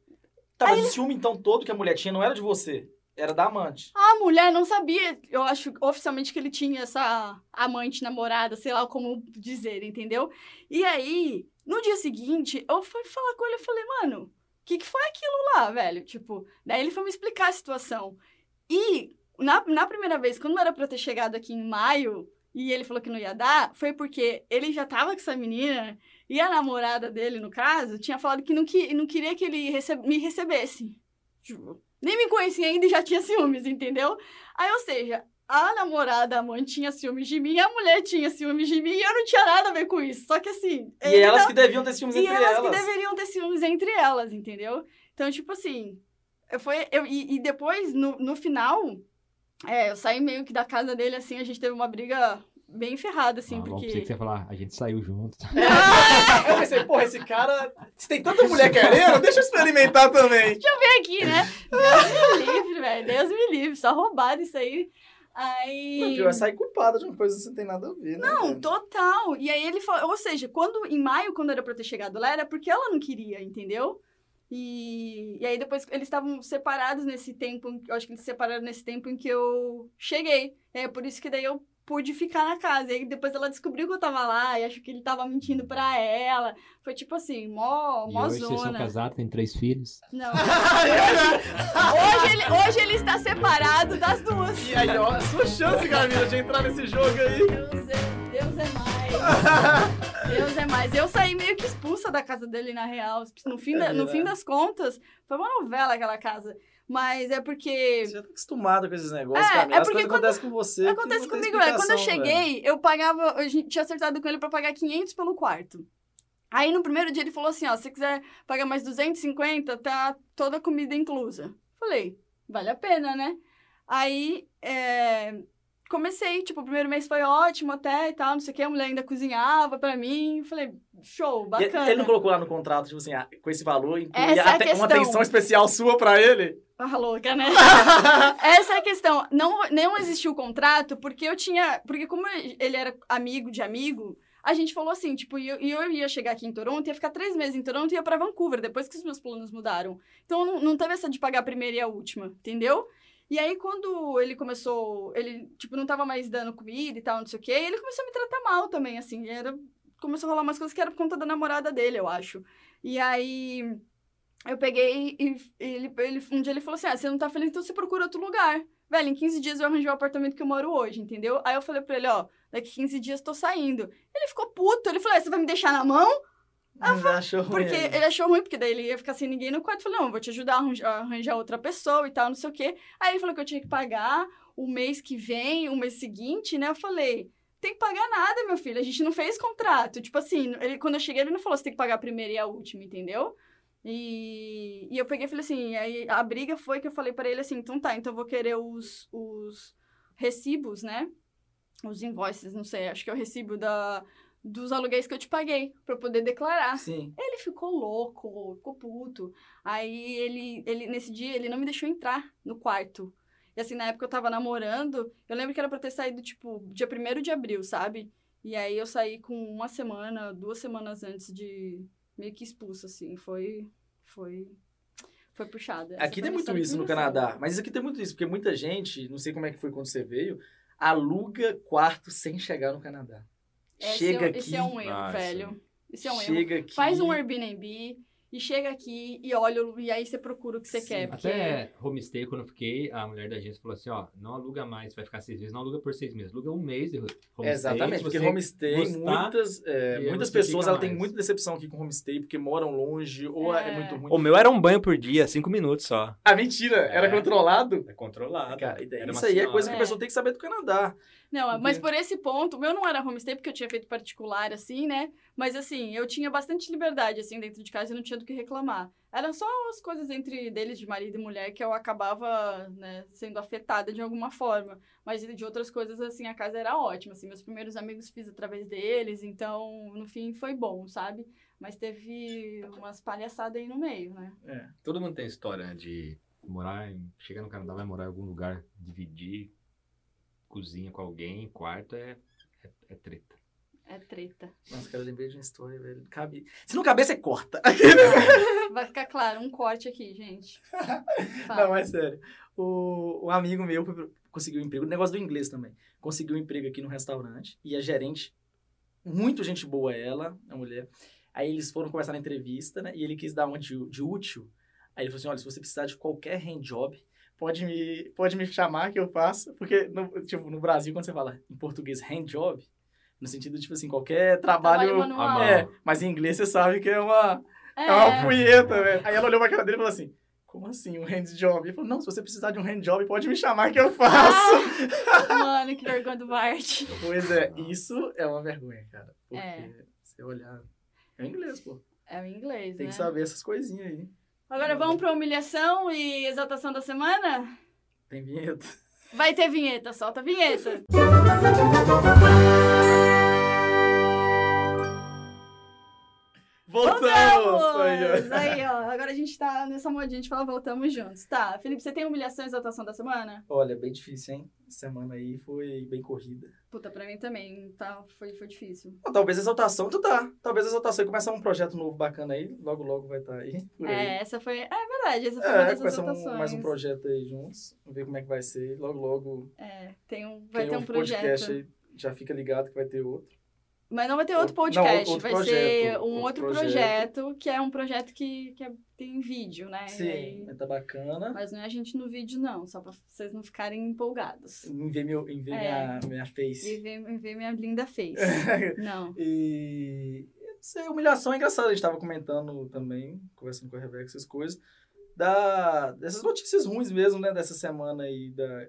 Tá, mas Aí o ciúme então todo que a mulher tinha não era de você, era da amante. A mulher não sabia, eu acho, oficialmente, que ele tinha essa amante, namorada, sei lá como dizer, entendeu? E aí, no dia seguinte, eu fui falar com ele e falei, mano, o que, que foi aquilo lá, velho? Tipo, daí ele foi me explicar a situação. E na, na primeira vez, quando era pra eu ter chegado aqui em maio, e ele falou que não ia dar, foi porque ele já tava com essa menina, e a namorada dele, no caso, tinha falado que não, que, não queria que ele rece- me recebesse. Tipo, nem me conhecia ainda e já tinha ciúmes, entendeu? Aí, ou seja, a namorada, a mãe tinha ciúmes de mim, a mulher tinha ciúmes de mim e eu não tinha nada a ver com isso. Só que assim. E elas não- que deviam ter ciúmes e entre elas, elas. que deveriam ter ciúmes entre elas, entendeu? Então, tipo assim. Eu foi, eu, e, e depois, no, no final, é, eu saí meio que da casa dele, assim, a gente teve uma briga bem ferrada, assim, Ah, bom, porque. pensei que você ia falar, a gente saiu junto. [laughs] Eu pensei, porra, esse cara. Se tem tanta mulher querendo, deixa eu experimentar também. Vem aqui, né? Deus me livre, velho. Deus me livre. Só roubado isso aí. Aí. Não, é sair culpada de uma coisa que não tem nada a ver, né? Não, total. E aí ele falou, ou seja, quando em maio, quando era pra eu ter chegado lá, era porque ela não queria, entendeu? E, e aí depois eles estavam separados nesse tempo, eu acho que eles se separaram nesse tempo em que eu cheguei. É por isso que daí eu pude ficar na casa. E aí depois ela descobriu que eu tava lá e acho que ele tava mentindo pra ela. Foi tipo assim, mó, E mó hoje vocês são zona. casados, têm três filhos. Não. [laughs] Hoje ele, hoje ele está separado das duas. E aí, ó, a sua chance, Camila, de entrar nesse jogo aí. Deus é, Deus é mais. [laughs] Deus é mais. Eu saí meio que expulsa da casa dele, na real. No fim, da- no fim das contas, foi uma novela aquela casa. Mas é porque. Você já tá acostumado com esses negócios, É, Camila. é porque coisas acontecem com você. Acontece comigo, é. Quando eu cheguei, eu pagava. Tinha acertado com ele pra pagar 500 pelo quarto. Aí no primeiro dia ele falou assim: ó, se você quiser pagar mais 250, tá toda a comida inclusa. Falei, vale a pena, né? Aí é, comecei, tipo, o primeiro mês foi ótimo até e tal, não sei o que, a mulher ainda cozinhava pra mim. Falei, show, E bacana. Ele não colocou lá no contrato, tipo assim, ah, com esse valor, incluía é uma atenção especial sua pra ele? Ah, louca, né? [laughs] Essa é a questão. Não, não existiu o contrato porque eu tinha. Porque, como ele era amigo de amigo, a gente falou assim, tipo, e eu, e eu ia chegar aqui em Toronto, ia ficar três meses em Toronto e ia pra Vancouver, depois que os meus planos mudaram. Então não, não teve essa de pagar a primeira e a última, entendeu? E aí, quando ele começou, ele, tipo, não tava mais dando comida e tal, não sei o quê, ele começou a me tratar mal também, assim, era, começou a rolar umas coisas que era por conta da namorada dele, eu acho. E aí, eu peguei e ele, ele, um dia ele falou assim, ah, você não tá feliz, então você procura outro lugar. Velho, em 15 dias eu arranjei o apartamento que eu moro hoje, entendeu? Aí eu falei pra ele, ó, daqui 15 dias tô saindo. Ele ficou puto, ele falou, ah, você vai me deixar na mão? Mas achou ruim. Porque ele achou ruim, porque daí ele ia ficar sem ninguém no quarto. Eu falei, não, eu vou te ajudar a arranjar, a arranjar outra pessoa e tal, não sei o quê. Aí ele falou que eu tinha que pagar o mês que vem, o mês seguinte, né? Eu falei, tem que pagar nada, meu filho. A gente não fez contrato. Tipo assim, ele, quando eu cheguei, ele não falou, você tem que pagar a primeira e a última, entendeu? E, e eu peguei e falei assim, aí a briga foi que eu falei pra ele assim, então tá, então eu vou querer os, os recibos, né? Os invoices, não sei, acho que é o recibo da, dos aluguéis que eu te paguei pra eu poder declarar. Sim. Ele ficou louco, ficou puto. Aí ele, ele, nesse dia, ele não me deixou entrar no quarto. E assim, na época eu tava namorando, eu lembro que era pra ter saído, tipo, dia 1 de abril, sabe? E aí eu saí com uma semana, duas semanas antes de meio que expulso, assim. Foi. Foi. Foi puxado. Essa Aqui foi tem muito isso no. Canadá. Mas isso aqui tem muito isso, porque muita gente, não sei como é que foi quando você veio, aluga quarto sem chegar no Canadá. Esse chega é, aqui. Esse é um erro, isso velho. Esse é um erro. chega aqui. Faz um Airbnb e chega aqui e olha, e aí você procura o que você Sim, quer. Porque... Até homestay, quando eu fiquei, a mulher da agência falou assim, ó, não aluga mais, vai ficar seis meses, não aluga por seis meses, aluga um mês de homestay. Exatamente, se porque homestay, gostar, muitas, é, muitas pessoas ela tem muita decepção aqui com homestay, porque moram longe, ou é, É. muito ruim. O meu era um banho por dia, cinco minutos só. Ah, mentira! Era É. controlado? É controlado. Cara, Era isso aí é coisa que a É. pessoa tem que saber do Canadá. Não, mas por esse ponto, o meu não era homestay porque eu tinha feito particular, assim, né? Mas assim, eu tinha bastante liberdade, assim, dentro de casa e não tinha do que reclamar. Eram só as coisas entre deles, de marido e mulher, que eu acabava, né, sendo afetada de alguma forma. Mas de outras coisas, assim, a casa era ótima, assim. Meus primeiros amigos fiz através deles, então, no fim, foi bom, sabe? Mas teve umas palhaçadas aí no meio, né? É. Todo mundo tem história né, de morar, em, chegar no Canadá, vai morar em algum lugar, dividir cozinha com alguém, quarto, é, é, é treta. É treta. Nossa, cara, eu lembrei de uma história, velho. Cabe... Se não caber, você corta. [laughs] Vai ficar claro, um corte aqui, gente. [laughs] Não, é sério. O, o amigo meu foi conseguiu um emprego, negócio do inglês também. Conseguiu um emprego aqui no restaurante e a gerente, muito gente boa ela, a mulher. Aí eles foram conversar na entrevista, né? E ele quis dar uma de, de útil. Aí ele falou assim: olha, se você precisar de qualquer hand job, pode me, pode me chamar que eu faço. Porque, no, tipo, no Brasil, quando você fala em português hand job, no sentido, tipo assim, qualquer trabalho. Trabalho é, mas em inglês você sabe que é uma. É uma punheta, velho. Aí ela olhou pra cara dele e falou assim: Como assim, um hand job? Ele falou: Não, se você precisar de um hand job, pode me chamar que eu faço. Mano, que vergonha do Bart. Pois é, isso é uma vergonha, cara. Porque É. você olhar. É inglês, pô. É o inglês, Tem né? que saber essas coisinhas aí. Agora vamos pra humilhação e exaltação da semana? Tem vinheta. Vai ter vinheta, solta a vinheta. [laughs] Voltamos! Ó. Aí, ó. Agora a gente tá nessa modinha de falar voltamos juntos. Tá, Felipe, você tem humilhação e exaltação da semana? Olha, bem difícil, hein? Semana aí foi bem corrida. Puta, pra mim também, tá? Foi, foi difícil. Talvez a exaltação, tu tá. Talvez a exaltação e começar um projeto novo bacana aí. Logo, logo vai estar aí. Por aí. É, essa foi. É verdade, essa foi uma É, das começar exaltações. um, mais um projeto aí juntos. Vamos ver como é que vai ser. Logo, logo, É, tem um, vai ter um podcast projeto. aí já fica ligado que vai ter outro. Mas não vai ter outro Não, podcast, outro vai projeto, ser um outro outro projeto. projeto, que é um projeto que, que é- tem vídeo, né? Sim, aí- vai tá bacana. Mas não é a gente no vídeo, não, só pra vocês não ficarem empolgados. Enviei, meu, enviei É. minha, minha face. E ver, ver minha linda face. [laughs] não. E não sei, humilhação é engraçada. A gente tava comentando também, conversando com a Rebeca, essas coisas, da, dessas notícias ruins mesmo, né? Dessa semana aí. Da,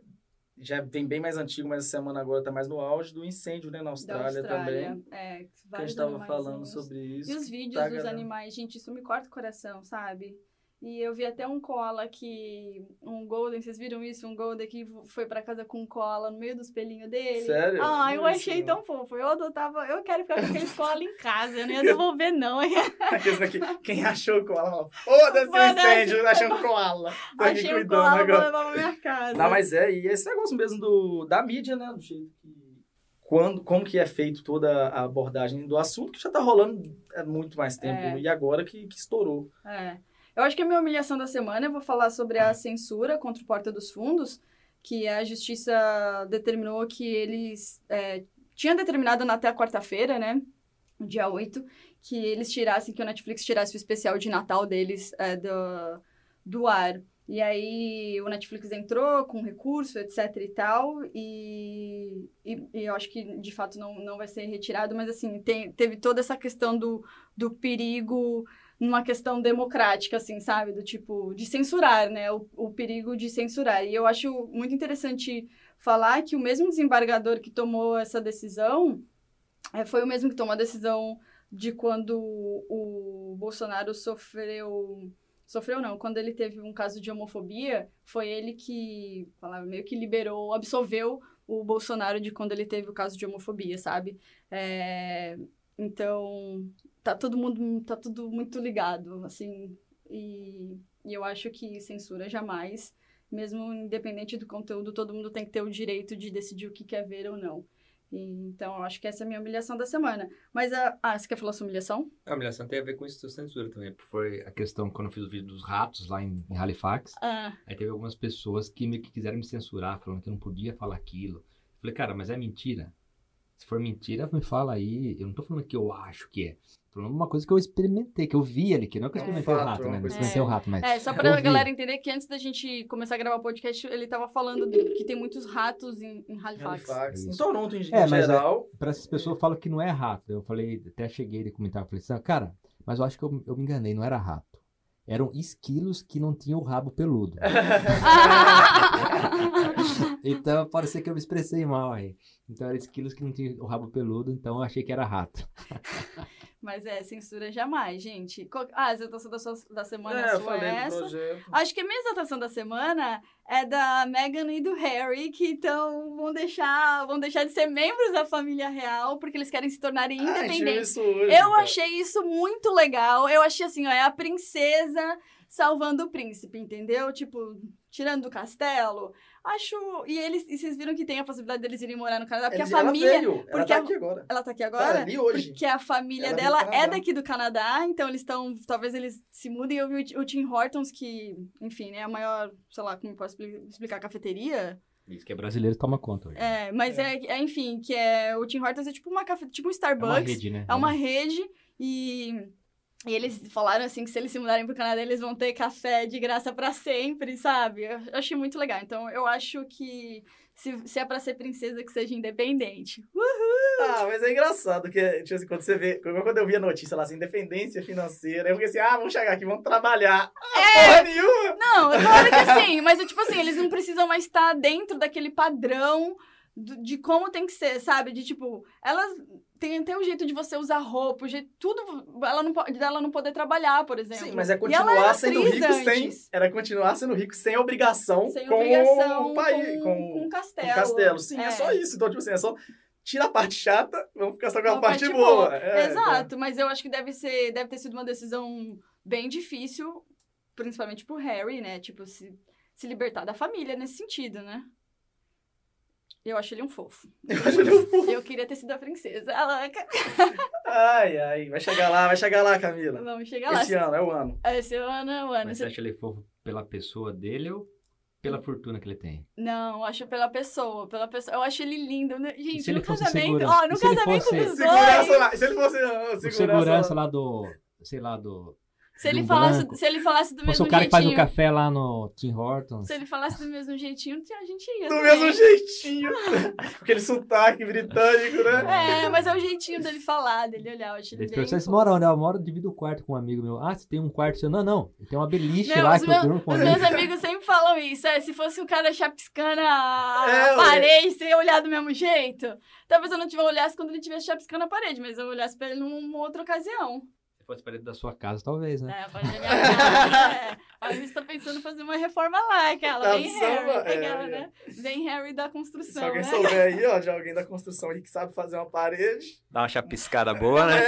já vem bem mais antigo, mas essa semana agora tá mais no auge do incêndio, né? Na Austrália, Austrália. também. É, Que a gente tava animaizinhos. falando sobre isso. E os vídeos tá, dos galera? animais, gente, isso me corta o coração, sabe? E eu vi até um koala que. Um golden, vocês viram isso? Um golden que foi pra casa com um koala no meio dos pelinhos dele. Sério? Ah, eu achei isso, não. tão fofo. Eu adotava. Eu quero ficar com [laughs] aquele koala em casa. Eu não ia devolver, não. [laughs] Daqui, quem achou o koala, fala, foda-se o incêndio, achando o koala. Tô aqui achei um cuidando koala, vou agora. levar pra minha casa. Não, mas é, e esse negócio mesmo do, da mídia, né? Do jeito que. Quando, como que é feito toda a abordagem do assunto, que já tá rolando há muito mais tempo. É. E agora que, que estourou. É. Eu acho que a minha humilhação da semana eu vou falar sobre a censura contra o Porta dos Fundos, que a justiça determinou que eles. É, tinha determinado na- até a quarta-feira, né? Dia 8, que eles tirassem, que o Netflix tirasse o especial de Natal deles é, do, do ar. E aí o Netflix entrou com recurso, etc e tal, e, e, e eu acho que de fato não, não vai ser retirado, mas assim, tem, teve toda essa questão do, do perigo numa questão democrática, assim, sabe? Do tipo, de censurar, né? O, o perigo de censurar. E eu acho muito interessante falar que o mesmo desembargador que tomou essa decisão eh, foi o mesmo que tomou a decisão de quando o Bolsonaro sofreu. Sofreu não, quando ele teve um caso de homofobia, foi ele que falava, meio que liberou, absolveu o Bolsonaro de quando ele teve o caso de homofobia, sabe? É, então, tá todo mundo, tá tudo muito ligado, assim, e, e eu acho que censura jamais, mesmo independente do conteúdo, todo mundo tem que ter o direito de decidir o que quer ver ou não. Então, eu acho que essa é a minha humilhação da semana. Mas, a, ah, você quer falar sua humilhação? A humilhação tem a ver com isso da censura também. Foi a questão quando eu fiz o vídeo dos ratos lá em, em Halifax. Ah, Aí teve algumas pessoas que me que quiseram me censurar, falando que eu não podia falar aquilo. Eu falei, cara, mas é mentira. Se for mentira, me fala aí. Eu não tô falando que eu acho que é. Uma coisa que eu experimentei, que eu vi ali, que não é que eu É. experimentei o Fato, rato, é né? Eu coisa- experimentei É. o rato, mas. É, só pra vi. galera entender que antes da gente começar a gravar o podcast, ele tava falando do- que tem muitos ratos em, em Halifax. Halifax. Em Isso. Toronto, em, É, em mas é- geral. Pra essas pessoas falam que não é rato. Eu falei, até cheguei de comentar, eu falei assim, "Ah, cara, mas eu acho que eu, eu me enganei, não era rato. Eram esquilos que não tinham o rabo peludo. [laughs] então pode ser que eu me expressei mal aí. Então eram esquilos que não tinham o rabo peludo, então eu achei que era rato. [laughs] Mas é, censura jamais, gente. Qual- Ah, a exaltação da, sua, da semana É, sua é essa. Acho que a minha exaltação da semana é da Meghan e do Harry, que então vão deixar, vão deixar de ser membros da família real, porque eles querem se tornarem Ah, independentes. isso hoje, Eu cara. achei isso muito legal. Eu achei assim, ó, é a princesa salvando o príncipe, entendeu? Tipo, tirando do castelo. Acho. E eles. E vocês viram que tem a possibilidade deles irem morar no Canadá, porque Eles- a família. Ela veio, ela porque tá a- aqui agora. Ela tá aqui Tá agora? ali hoje. Porque a família Ela veio dela é daqui do Canadá, então eles estão. Talvez eles se mudem. Eu vi o, o Tim Hortons, que, enfim, né, a maior, sei lá, como eu posso expli- explicar, cafeteria. Isso que é brasileiro toma conta hoje. É, mas é. é, enfim, que é. O Tim Hortons é tipo uma cafe, tipo um Starbucks. É uma rede, né? É uma rede e, e eles falaram assim que se eles se mudarem pro Canadá, eles vão ter café de graça pra sempre, sabe? Eu achei muito legal. Então, eu acho que se, se é pra ser princesa, que seja independente. Ah, mas é engraçado que, tipo assim, quando você vê, quando eu vi a notícia lá, assim, independência financeira, eu fiquei assim, ah, vamos chegar aqui, vamos trabalhar. Ah, É. porra nenhuma! Não, claro que sim, mas tipo assim, eles não precisam mais estar dentro daquele padrão de como tem que ser, sabe? De tipo, elas tem até o jeito de você usar roupa, o jeito, tudo, ela não pode, dela não poder trabalhar, por exemplo. Sim, mas é continuar sendo rico sem. antes. Era continuar sendo rico sem obrigação Sem com obrigação, o país. com, Com, com com castelo. o castelo. Sim, é. É. só isso. Então, tipo assim, é só. Tira a parte chata, vamos ficar só com a Uma parte, parte boa. boa. É, Exato, mas eu acho que deve ser, deve ter sido uma decisão bem difícil, principalmente pro Harry, né? Tipo, se, se libertar da família nesse sentido, né? Eu acho ele um fofo. Eu acho ele um fofo. Eu queria ter sido a princesa. Ai, ai. Vai chegar lá, vai chegar lá, Camila. Vamos chegar lá. Esse ano, é o ano. Esse ano é o ano. Mas você acha ele fofo pela pessoa dele ou pela fortuna que ele tem? Não, eu acho pela pessoa, pela pessoa. Eu acho ele lindo. né? Gente, se ele no fosse casamento, segurança? ó, no se ele casamento fosse- dos Segurança dois. lá. Se ele fosse O segurança, segurança lá do. Sei lá, do. Se ele do falasse, se ele falasse do Fosse mesmo o cara que faz o jeitinho, café lá no Tim Hortons. se ele falasse do mesmo jeitinho, a gente ia. Do também. mesmo jeitinho. [laughs] Aquele sotaque britânico, né? É, mas é o jeitinho dele falar, dele olhar. Eu acho ele Ele bem vocês moram onde? Eu moro, divido o quarto com um amigo meu. Ah, você tem um quarto seu? Não, não. Tem uma beliche Meu, lá os que meus- eu durmo com Os meus amigos sempre falam isso. É, se fosse o cara chapiscando a É, parede, você ia olhar do mesmo jeito. Talvez eu não tivesse olhasse quando ele estivesse chapiscando a parede, mas eu olhasse pra ele numa outra ocasião. Se fosse dentro da sua casa, talvez, né? É, pode. É. A gente tá pensando em fazer uma reforma lá, aquela, Tá bem Harry, é, aquela, é. né? Bem Harry da Se construção, alguém né? souber aí, ó, [laughs] de alguém da construção aí que sabe fazer uma parede, Dá uma chapiscada boa, né?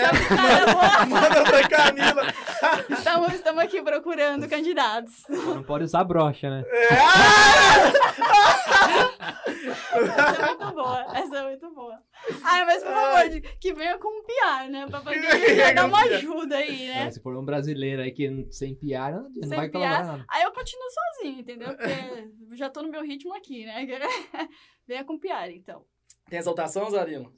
Boa. [laughs] manda pra Camila. Estamos, estamos aqui procurando candidatos. Não pode usar brocha, né? É, ah! [laughs] Essa é muito boa. Essa é muito boa. Ai, mas por favor, que venha com um PR, né? Pra poder [laughs] dar uma ajuda aí, né? É, se for um brasileiro aí que sem piar, não, não Sem vai piar. colaborar nada. Aí eu continuo sozinho, entendeu? Porque eu já tô no meu ritmo aqui, né? [laughs] Venha com PR, então. Tem exaltação, Zarino?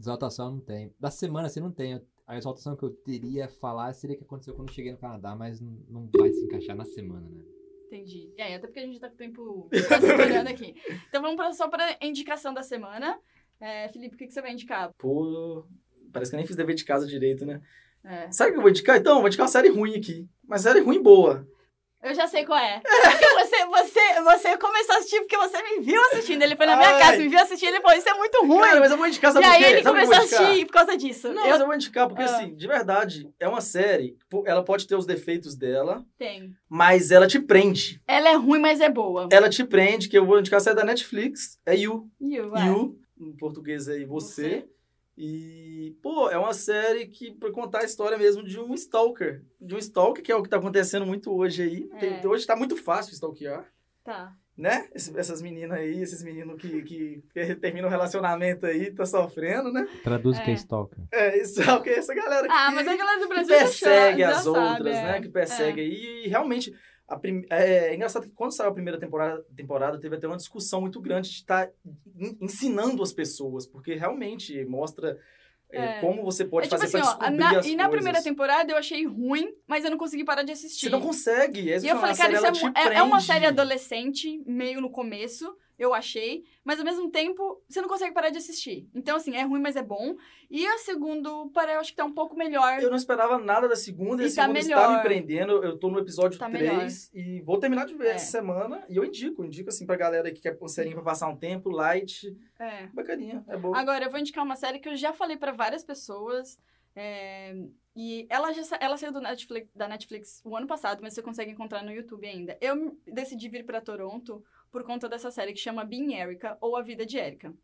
Exaltação não tem. Da semana, assim, não tem. A exaltação que eu teria falar seria que aconteceu quando eu cheguei no Canadá, mas não, vai se encaixar na semana, né? Entendi. E aí, até porque a gente tá com o tempo acelerando aqui. [laughs] Então vamos pra, só pra indicação da semana. É, Felipe, o que, que você vai indicar? Pô, parece que eu nem fiz dever de casa direito, né? É. Sabe o que eu vou indicar? Então, eu vou indicar uma série ruim aqui. Uma série ruim boa. Eu já sei qual é. Porque você, você, você começou a assistir porque você me viu assistindo. Ele foi na minha Ai. casa, me viu assistindo e falou, isso é muito ruim. Cara, mas eu vou indicar, e sabe por aí ele Sabe começou a assistir por causa disso. Não, eu mas eu vou indicar, porque Ah. assim, de verdade, é uma série, ela pode ter os defeitos dela, tenho. mas ela te prende. Ela é ruim, mas é boa. Ela te prende, que eu vou indicar a série da Netflix, é You. You, vai. You, em português aí, você. Você. E, pô, é uma série que, pra contar a história mesmo de um stalker. De um stalker, que é o que tá acontecendo muito hoje aí. Tem- É. hoje tá muito fácil stalkear, Tá. né? Esse- essas meninas aí, esses meninos que, que, que terminam o relacionamento aí, tá sofrendo, né? Traduz o que é É. stalker. É, stalker, [laughs] essa galera que... Ah, mas a galera do que Brasil já persegue já as sabe, outras, é. né? Que persegue aí. E realmente, prim... é, é engraçado que quando saiu a primeira temporada, temporada teve até uma discussão muito grande de estar ensinando as pessoas, porque realmente mostra é, É. como você pode É tipo fazer assim, pra ó, na- e na coisas. primeira temporada eu achei ruim, mas eu não consegui parar de assistir. Você não consegue. É E eu que falei, cara, isso é, é, é uma série adolescente, meio no começo, eu achei, mas ao mesmo tempo você não consegue parar de assistir. Então, assim, é ruim, mas é bom. E a segunda, para eu acho que tá um pouco melhor. Eu não esperava nada da segunda, e, E a tá segunda está melhor. me prendendo. Eu tô no episódio Tá 3 e vou terminar de ver É. essa semana. E eu indico, indico assim pra galera que quer uma serinha pra passar um tempo, light, É. bacaninha, é boa. Agora, eu vou indicar uma série que eu já falei pra várias pessoas. é, e ela já ela saiu do Netflix, da Netflix o ano passado, mas você consegue encontrar no YouTube ainda. Eu decidi vir pra Toronto por conta dessa série que chama Being Erica ou A Vida de Erica.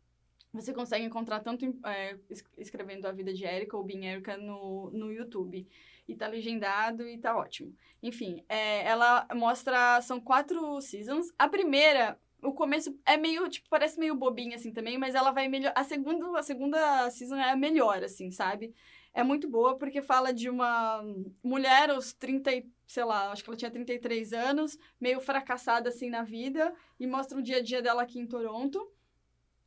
Você consegue encontrar tanto é, es- escrevendo A Vida de Erica ou Being Erica no, no YouTube. E tá legendado e tá ótimo. Enfim, é, ela mostra. São quatro seasons. A primeira o começo é meio, tipo, parece meio bobinha assim também, mas ela vai melhor. A segunda, a segunda season é a melhor, assim, sabe? É muito boa porque fala de uma mulher aos 30, e, sei lá, acho que ela tinha 33 anos, meio fracassada assim na vida, e mostra o dia a dia dela aqui em Toronto.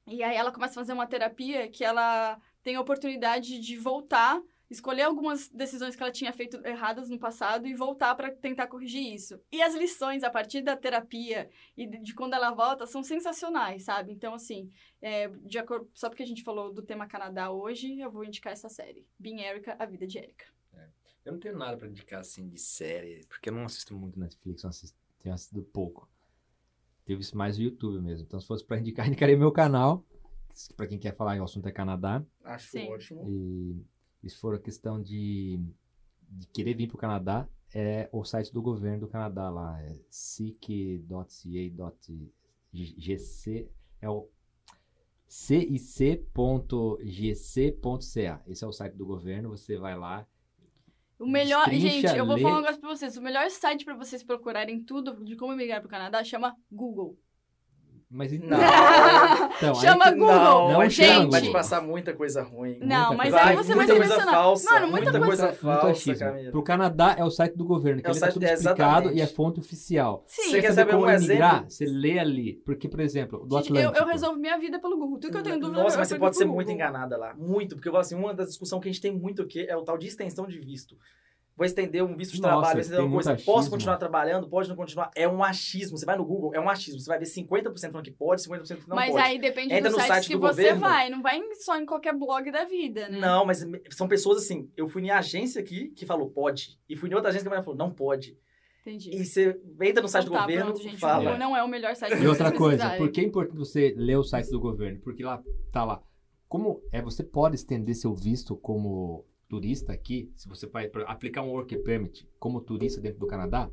E aí ela começa a fazer uma terapia que ela tem a oportunidade de voltar, escolher algumas decisões que ela tinha feito erradas no passado e voltar para tentar corrigir isso. E as lições a partir da terapia e de, quando ela volta são sensacionais, sabe? Então, assim, é, de acordo, só porque a gente falou do tema Canadá hoje, eu vou indicar essa série. Being Erica, A Vida de Erica. Eu não tenho nada pra indicar assim de série. Porque eu não assisto muito Netflix, eu assisto, tenho assistido pouco. Tenho visto mais o YouTube mesmo. Então, se fosse pra indicar, [laughs] indicaria meu canal. Pra quem quer falar, o assunto é Canadá. Acho Sim. ótimo. E, se for a questão de, de querer vir pro Canadá, é o site do governo do Canadá lá. É sic.ca.gc. É o cic.gc.ca. Esse é o site do governo. Você vai lá. O melhor, gente, eu vou falar um negócio pra vocês. O melhor site pra vocês procurarem tudo de como migrar pro Canadá chama Google. Mas então. Não. então, aí Chama que- Google. Não, Não vai, chama te, gente. vai te passar muita coisa ruim. Não, Muita mas coisa. aí Vai, você vai muita ser coisa falsa, Mano, muita, muita coisa. coisa falsa. Camila. Pro Canadá é o site do governo, que É o tá site- tudo é, explicado e é fonte oficial. Sim, Você Quer quer saber saber como um emigrar? exemplo? Você lê ali. Porque, por exemplo, do Gente, eu, Atlântico. eu resolvo minha vida pelo Google. Tudo que eu tenho dúvida Nossa, mas você pode ser muito enganada lá. Muito, porque eu falo assim, uma das discussões que a gente tem muito aqui é o tal de extensão de visto. Vou estender um visto de Nossa, trabalho, estender uma coisa. Posso achismo. continuar trabalhando? Pode não continuar? É um achismo. Você vai no Google, é um achismo. Você vai ver 50% falando que pode, 50% que não mas pode. aí depende Entra do no site, site que do você governo. vai. Não vai só em qualquer blog da vida, né? Não, mas são pessoas assim. Eu fui em agência aqui que falou pode. E fui em outra agência que falou não pode. Entendi. E você entra no site Então do tá, governo pronto, gente. Fala. Não é o melhor site pra E outra coisa, por que é importante você ler o site do governo? Porque lá tá lá. Como é, você pode estender seu visto como turista aqui, se você vai aplicar um work permit como turista dentro do Canadá,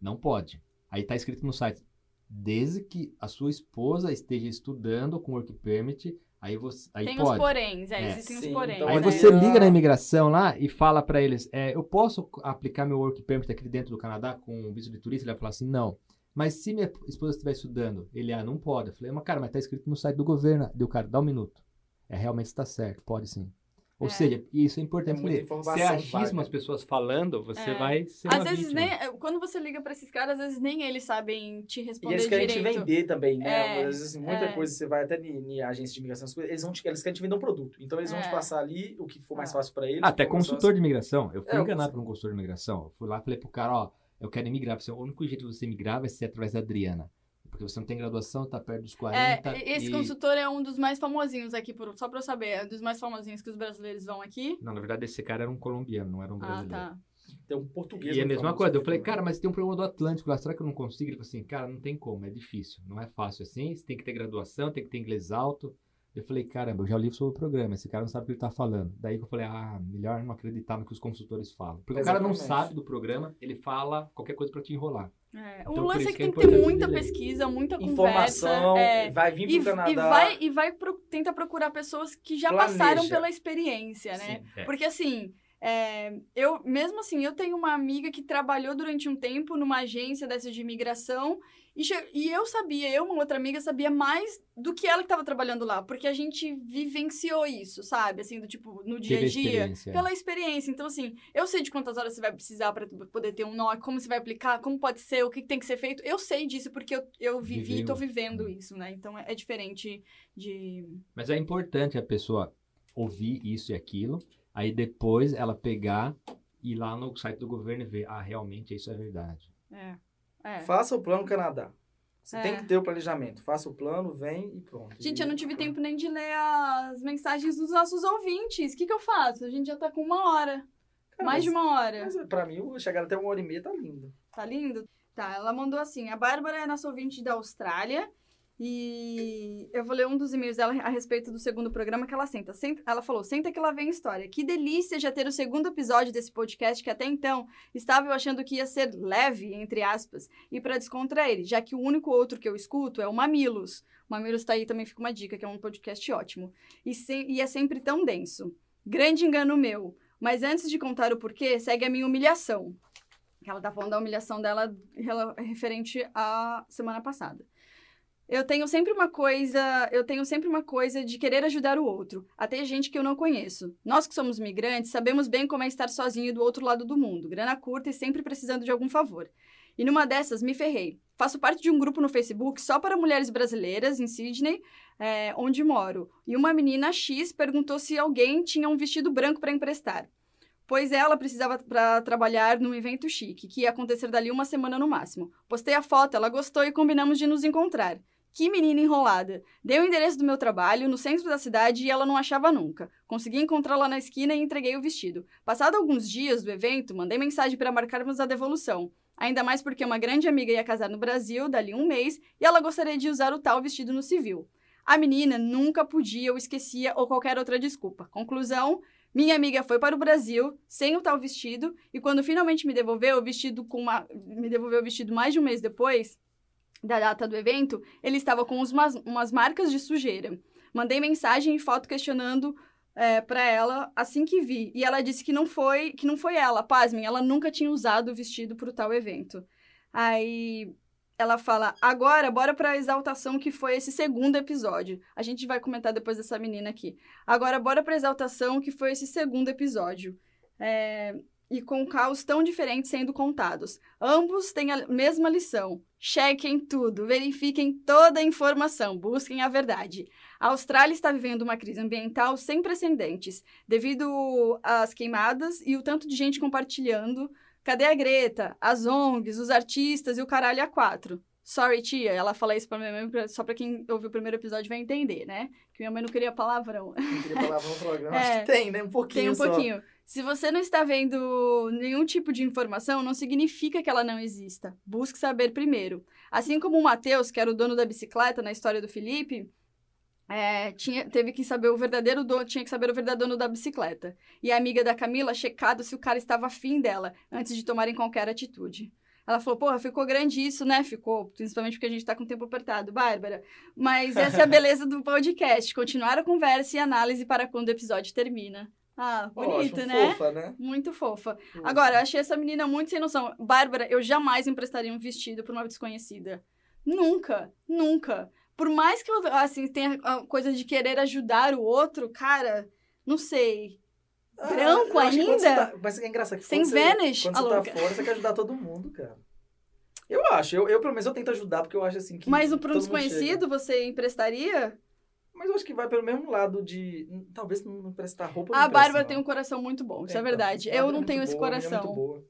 não pode. Aí tá escrito no site, desde que a sua esposa esteja estudando com work permit, aí você aí Tem pode. os poréns, é, É. existem os Sim, poréns. então Aí né? você liga na imigração lá e fala pra eles, é, eu posso aplicar meu work permit aqui dentro do Canadá com visto de turista? Ele vai falar assim, não. Mas se minha esposa estiver estudando, ele, ah, não pode. Eu falei, mas cara, mas tá escrito no site do governo. Deu, cara, dá um minuto. É, realmente está certo, pode sim. Ou É. seja, isso é É importante. informação, Se é achismo as pessoas falando, você É. vai ser Às uma vezes vítima. nem. Quando você liga pra esses caras, às vezes nem eles sabem te E responder eles querem te direito. vender também, né? É, Às vezes, muita é. coisa, você vai até em, agência de imigração, eles, vão te, eles querem te vender um produto. Então, eles vão É. te passar ali o que for mais Ah. fácil pra eles. Até consultor de imigração. Eu fui É, enganado por um consultor de imigração. Eu fui lá e falei pro cara, ó, eu quero imigrar. Eu falei, O único jeito de você migrar vai ser através da Adriana. Porque você não tem graduação, tá perto dos 40. É, esse e... consultor é um dos mais famosinhos aqui, por, só pra eu saber. É um dos mais famosinhos que os brasileiros vão aqui. Não, na verdade, esse cara era um colombiano, não era um Ah, brasileiro. tá. Tem um português. E é a mesma coisa. Eu falei, cara, mas tem um programa do Atlântico lá, será que eu não consigo? Ele falou assim, cara, não tem como, é difícil, não é fácil assim, você tem que ter graduação, tem que ter inglês alto. Eu falei, caramba, eu já li sobre o programa, esse cara não sabe o que ele tá falando. Daí que eu falei, ah, melhor não acreditar no que os consultores falam. Porque o cara não Exatamente. sabe do programa, ele fala qualquer coisa pra te enrolar. É, Então, o por lance é que que é tem que ter muita pesquisa, muita Informação, conversa. é, vai vir pro e, Canadá. e vai, e vai pro, tenta procurar pessoas que já Planeja. passaram pela experiência, né? Sim. É. Porque assim, é, eu mesmo assim, eu tenho uma amiga que trabalhou durante um tempo numa agência dessa de imigração e, e eu sabia, eu uma outra amiga sabia mais do que ela que estava trabalhando lá, porque a gente vivenciou isso, sabe? Assim, do tipo, no dia a dia, experiência. pela experiência. Então, assim, eu sei de quantas horas você vai precisar para poder ter um nó, como você vai aplicar, como pode ser, o que tem que ser feito. Eu sei disso porque eu, eu vivi e tô Viveu. vivendo isso, né? Então é, é diferente de. Mas é importante a pessoa ouvir isso e aquilo, aí depois ela pegar e ir lá no site do governo e ver, ah, realmente isso é verdade. É. É. Faça o plano Canadá. Você É. tem que ter o planejamento. Faça o plano, vem e pronto. Gente, eu não tive tempo nem de ler as mensagens dos nossos ouvintes. O que, que eu faço? A gente já tá com uma hora. Cara, mais mas- de uma hora. Mas pra mim, chegar até uma hora e meia tá lindo. Tá lindo? Tá, ela mandou assim: a Bárbara é nossa ouvinte da Austrália. E eu vou ler um dos e-mails dela a respeito do segundo programa que ela senta. Senta- Ela falou: senta que lá vem história. Que delícia já ter o segundo episódio desse podcast que até então estava eu achando que ia ser leve, entre aspas, e para descontrair, já que o único outro que eu escuto é o Mamilos. O Mamilos tá aí também, fica uma dica, que é um podcast ótimo. E, se- e é sempre tão denso. Grande engano meu. Mas antes de contar o porquê, segue a minha humilhação. Ela tá falando da humilhação dela referente à semana passada. Eu tenho sempre uma coisa, eu tenho sempre uma coisa de querer ajudar o outro, até gente que eu não conheço. Nós que somos migrantes sabemos bem como é estar sozinho do outro lado do mundo, grana curta e sempre precisando de algum favor. E numa dessas me ferrei. Faço parte de um grupo no Facebook só para mulheres brasileiras em Sydney, é, onde moro. E uma menina X perguntou se alguém tinha um vestido branco para emprestar pois ela precisava para trabalhar num evento chique, que ia acontecer dali uma semana no máximo. Postei a foto, ela gostou e combinamos de nos encontrar. Que menina enrolada. Dei o endereço do meu trabalho no centro da cidade e ela não achava nunca. Consegui encontrá-la na esquina e entreguei o vestido. Passado alguns dias do evento, mandei mensagem para marcarmos a devolução. Ainda mais porque uma grande amiga ia casar no Brasil dali um mês e ela gostaria de usar o tal vestido no civil. A menina nunca podia ou esquecia ou qualquer outra desculpa. Conclusão, minha amiga foi para o Brasil sem o tal vestido e quando finalmente me devolveu o vestido com uma me devolveu o vestido mais de um mês depois da data do evento, ele estava com umas, umas marcas de sujeira. Mandei mensagem e foto questionando é, para ela assim que vi e ela disse que não foi que não foi ela, pasmem, ela nunca tinha usado o vestido para o tal evento. Aí ela fala: agora, bora pra exaltação que foi esse segundo episódio. A gente vai comentar depois dessa menina aqui. Agora, bora pra exaltação que foi esse segundo episódio. É, E com caos tão diferentes sendo contados. Ambos têm a mesma lição. Chequem tudo, verifiquem toda a informação, busquem a verdade. A Austrália está vivendo uma crise ambiental sem precedentes, devido às queimadas e o tanto de gente compartilhando Cadê a Greta? As ONGs, os artistas e o caralho a quatro. Sorry, tia. Ela fala isso pra minha mãe, só pra quem ouviu o primeiro episódio vai entender, né? Que minha mãe não queria palavrão. Não queria palavra no programa. [laughs] É. Acho que tem, né? Um pouquinho Tem um só. pouquinho. Se você não está vendo nenhum tipo de informação, não significa que ela não exista. Busque saber primeiro. Assim como o Matheus, que era o dono da bicicleta na história do Felipe, é, tinha, teve que saber o verdadeiro dono, tinha que saber o verdadeiro dono da bicicleta. E a amiga da Camila checado se o cara estava afim dela, antes de tomarem qualquer atitude. Ela falou, porra, ficou grande isso, né? Ficou, principalmente porque a gente tá com o tempo apertado, Bárbara. Mas essa é a beleza do podcast. Continuar a conversa e análise para quando o episódio termina. Ah, bonito, Ótimo, né? Fofa, né? Muito fofa. Fofa. Agora, eu achei essa menina muito sem noção. Bárbara, eu jamais emprestaria um vestido pra uma desconhecida. Nunca, nunca. Por mais que eu, assim, tenha a coisa de querer ajudar o outro, cara, não sei. Ah, branco ainda? você tá- Mas é engraçado que Sem quando você, Vanish? quando a você tá fora, você quer ajudar todo mundo, cara. Eu acho. Eu, eu, pelo menos, eu tento ajudar, porque eu acho assim que Mas para um todo mundo desconhecido, você emprestaria? Mas eu acho que vai pelo mesmo lado de... hum, Talvez não prestar roupa, A Bárbara tem um coração muito bom, isso é, Então, verdade. a Eu não é tenho esse boa, é coração, muito boa.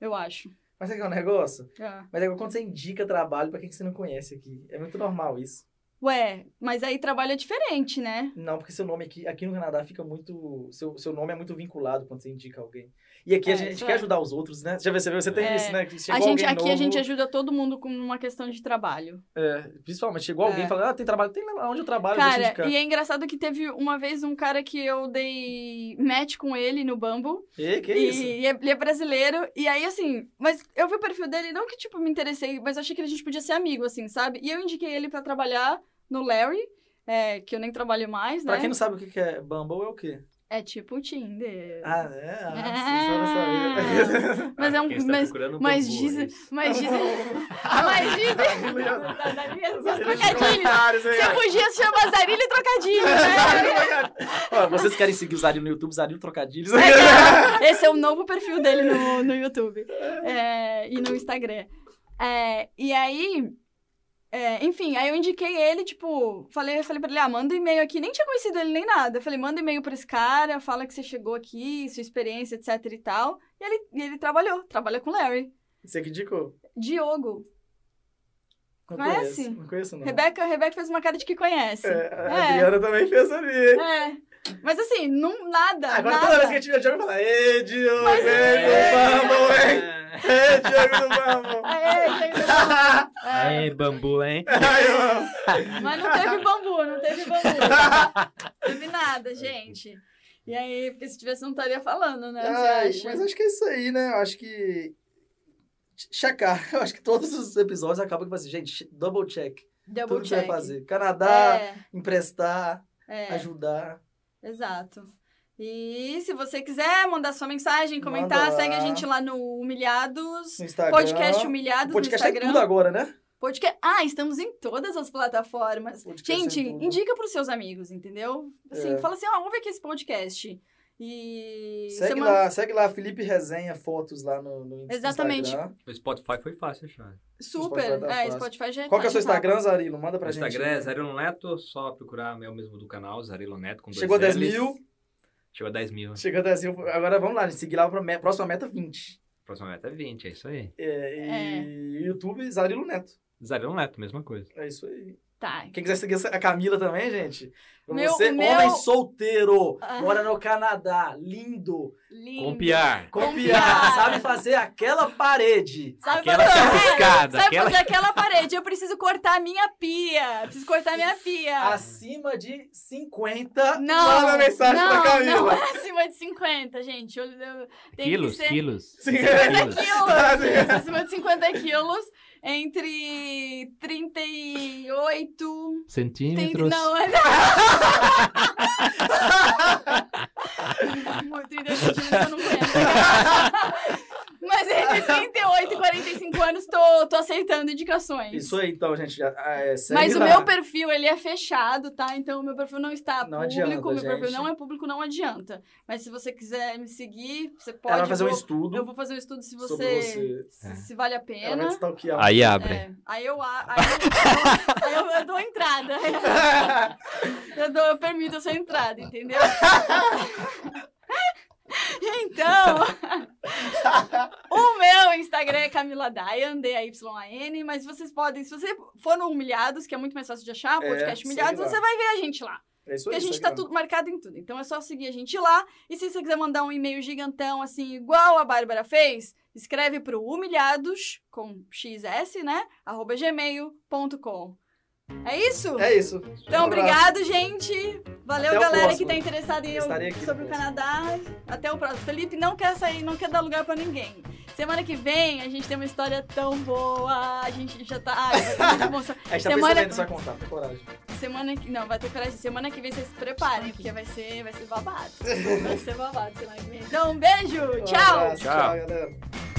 eu acho. Mas é que é um negócio? É. Mas é quando você indica trabalho pra quem que você não conhece aqui. É muito normal isso. Ué, mas aí trabalho é diferente, né? Não, porque seu nome aqui, aqui no Canadá fica muito. Seu, seu nome é muito vinculado quando você indica alguém. E aqui a É, gente, isso quer é. ajudar os outros, né? Você já percebeu? Você tem É. isso, né? Que A gente, aqui novo, a gente ajuda todo mundo com uma questão de trabalho. É, principalmente, chegou alguém É. e fala, ah, tem trabalho, tem lá onde eu trabalho, eu Cara, indicar. e é engraçado que teve uma vez um cara que eu dei match com ele no Bumble. E, que e, isso? e é- ele é brasileiro. E aí, assim, mas eu vi o perfil dele, não que, tipo, me interessei, mas eu achei que a gente podia ser amigo, assim, sabe? E eu indiquei ele pra trabalhar no Larry, é, que eu nem trabalho mais, né? Pra quem não sabe o que é Bumble, é o quê? É tipo o Tinder. Ah, é? Ah, É. sim, só não sabia. Mas é um. Mas, mas dizem. é. Mas dizem. [laughs] Mas dizem. Trocadilho. Trocadilhos? Você podia se chamar Zarilho e Trocadilho, né? [laughs] Ó, vocês querem seguir o Zaril no YouTube, Zaril Trocadilhos? É, [laughs] Esse é o novo perfil dele no, no YouTube é, e no Instagram. É, e aí, é, enfim, aí eu indiquei ele, tipo, falei, falei pra ele, ah, manda um e-mail aqui. Nem tinha conhecido ele nem nada. Eu falei, manda um e-mail pra esse cara, fala que você chegou aqui, sua experiência, etc e tal. E ele, e ele trabalhou, trabalha com o Larry. Você que indicou? Diogo. Não Conhece? conheço. Não conheço, não. Rebeca, Rebeca fez uma cara de que conhece. É, a É. Adriana também fez ali. É. Mas assim, não, nada, Agora nada. toda vez que a gente vê Diogo, fala, Ê, Diogo, Mas hein, é. do Bumble, hein? Ê, Diogo do Bumble. É, [laughs] é. Aê, bambu, hein? [laughs] Ai. [laughs] Mas não teve bambu, não teve bambu. Não teve nada, gente. E aí, porque se tivesse, não estaria falando, né? Ai, mas acho que é isso aí, né? Eu acho que. Checar. Eu acho que todos os episódios acabam com assim, gente, double check. Double Tudo que você vai check. fazer. Canadá, É, emprestar, é, ajudar. Exato. E se você quiser mandar sua mensagem, comentar, Manda segue a gente lá no Humilhados. No Instagram. Podcast Humilhados O podcast no é Instagram. tudo agora, né? Podcast... Ah, estamos em todas as plataformas. Podcast Gente, em tudo. indica pros seus amigos, entendeu? Assim, É. fala assim, ó, ouve aqui esse podcast. E... Segue semana- lá, segue lá, Felipe Resenha Fotos lá no, no Exatamente. Instagram. O Spotify foi fácil achar. Super. Spotify tá é, fácil. Spotify já Qual que é o seu. Instagram, Zarilo? Manda pra O gente. Instagram é Zarilo Neto, só procurar é o mesmo do canal, Zarilo Neto com dois Chegou a 10 Ls. mil. Chegou a 10 mil. Chegou a 10 mil. Agora vamos lá, seguir lá pra me- próxima meta 20. Próxima meta é 20, é isso aí. É, e YouTube, Zarilo Neto. Zarilo Neto, mesma coisa. É isso aí. Tá. Quem quiser seguir a Camila também, gente. Meu- você, meu- homem solteiro, Ah. mora no Canadá, lindo, Lindo. Com piar. com Com piar, piar. sabe fazer aquela parede. Sabe Aquela fazer, chamuscada, sabe aquela- fazer aquela parede. Eu preciso cortar a minha pia. Preciso cortar a minha pia. Acima de 50, Não, manda mensagem não, pra Camila. não [laughs] é acima de 50, gente. Eu, eu, tem Quilos, que ser quilos. Sim. 50 quilos. quilos. acima de 50 quilos. Entre 38... Centímetros. Não, é... [laughs] [laughs] Amor, 38 centímetros eu não conheço. [laughs] Mas entre [laughs] 38 e 45 anos, tô, tô aceitando indicações. Isso aí, então, gente. já- é, segue Mas o lá. meu perfil, ele é fechado, tá? Então, o meu perfil não está Não público. adianta, meu perfil gente. não é público, não adianta. Mas se você quiser me seguir, você pode. Ela vai fazer eu um vou- estudo Eu vou fazer um estudo se você... você. Se, É. se vale a Ela vai pena. Aí abre. É, aí eu, a- aí eu, aí eu, eu dou entrada. [laughs] Eu, dou, eu permito a sua entrada, entendeu? [laughs] Então, [laughs] o meu Instagram é Camila Dayan, D-A-Y-A-N, mas vocês podem, se você for no Humilhados, que é muito mais fácil de achar, É, podcast segue Humilhados, você vai ver a gente lá. É isso Porque a gente tá lá. tudo marcado em tudo. Então é só seguir a gente lá. E se você quiser mandar um e-mail gigantão, assim, igual a Bárbara fez, escreve pro humilhados, com XS, né? arroba gmail.com. É isso? É isso. Então, Um obrigado, gente. Valeu, Até o galera que tá interessada em aqui sobre o. Canadá. Até o próximo. Felipe não quer sair, não quer dar lugar pra ninguém. Semana que vem a gente tem uma história tão boa. A gente já tá. Ai. [laughs] A gente tá Semana- pensando nisso, vai contar, tem coragem. Semana que. Não, vai ter coragem. Semana que vem vocês se preparem, porque vai ser, vai ser babado. Vai ser babado semana que vem. Então, um beijo. [laughs] Um Tchau. abraço, Tchau. Tchau, galera.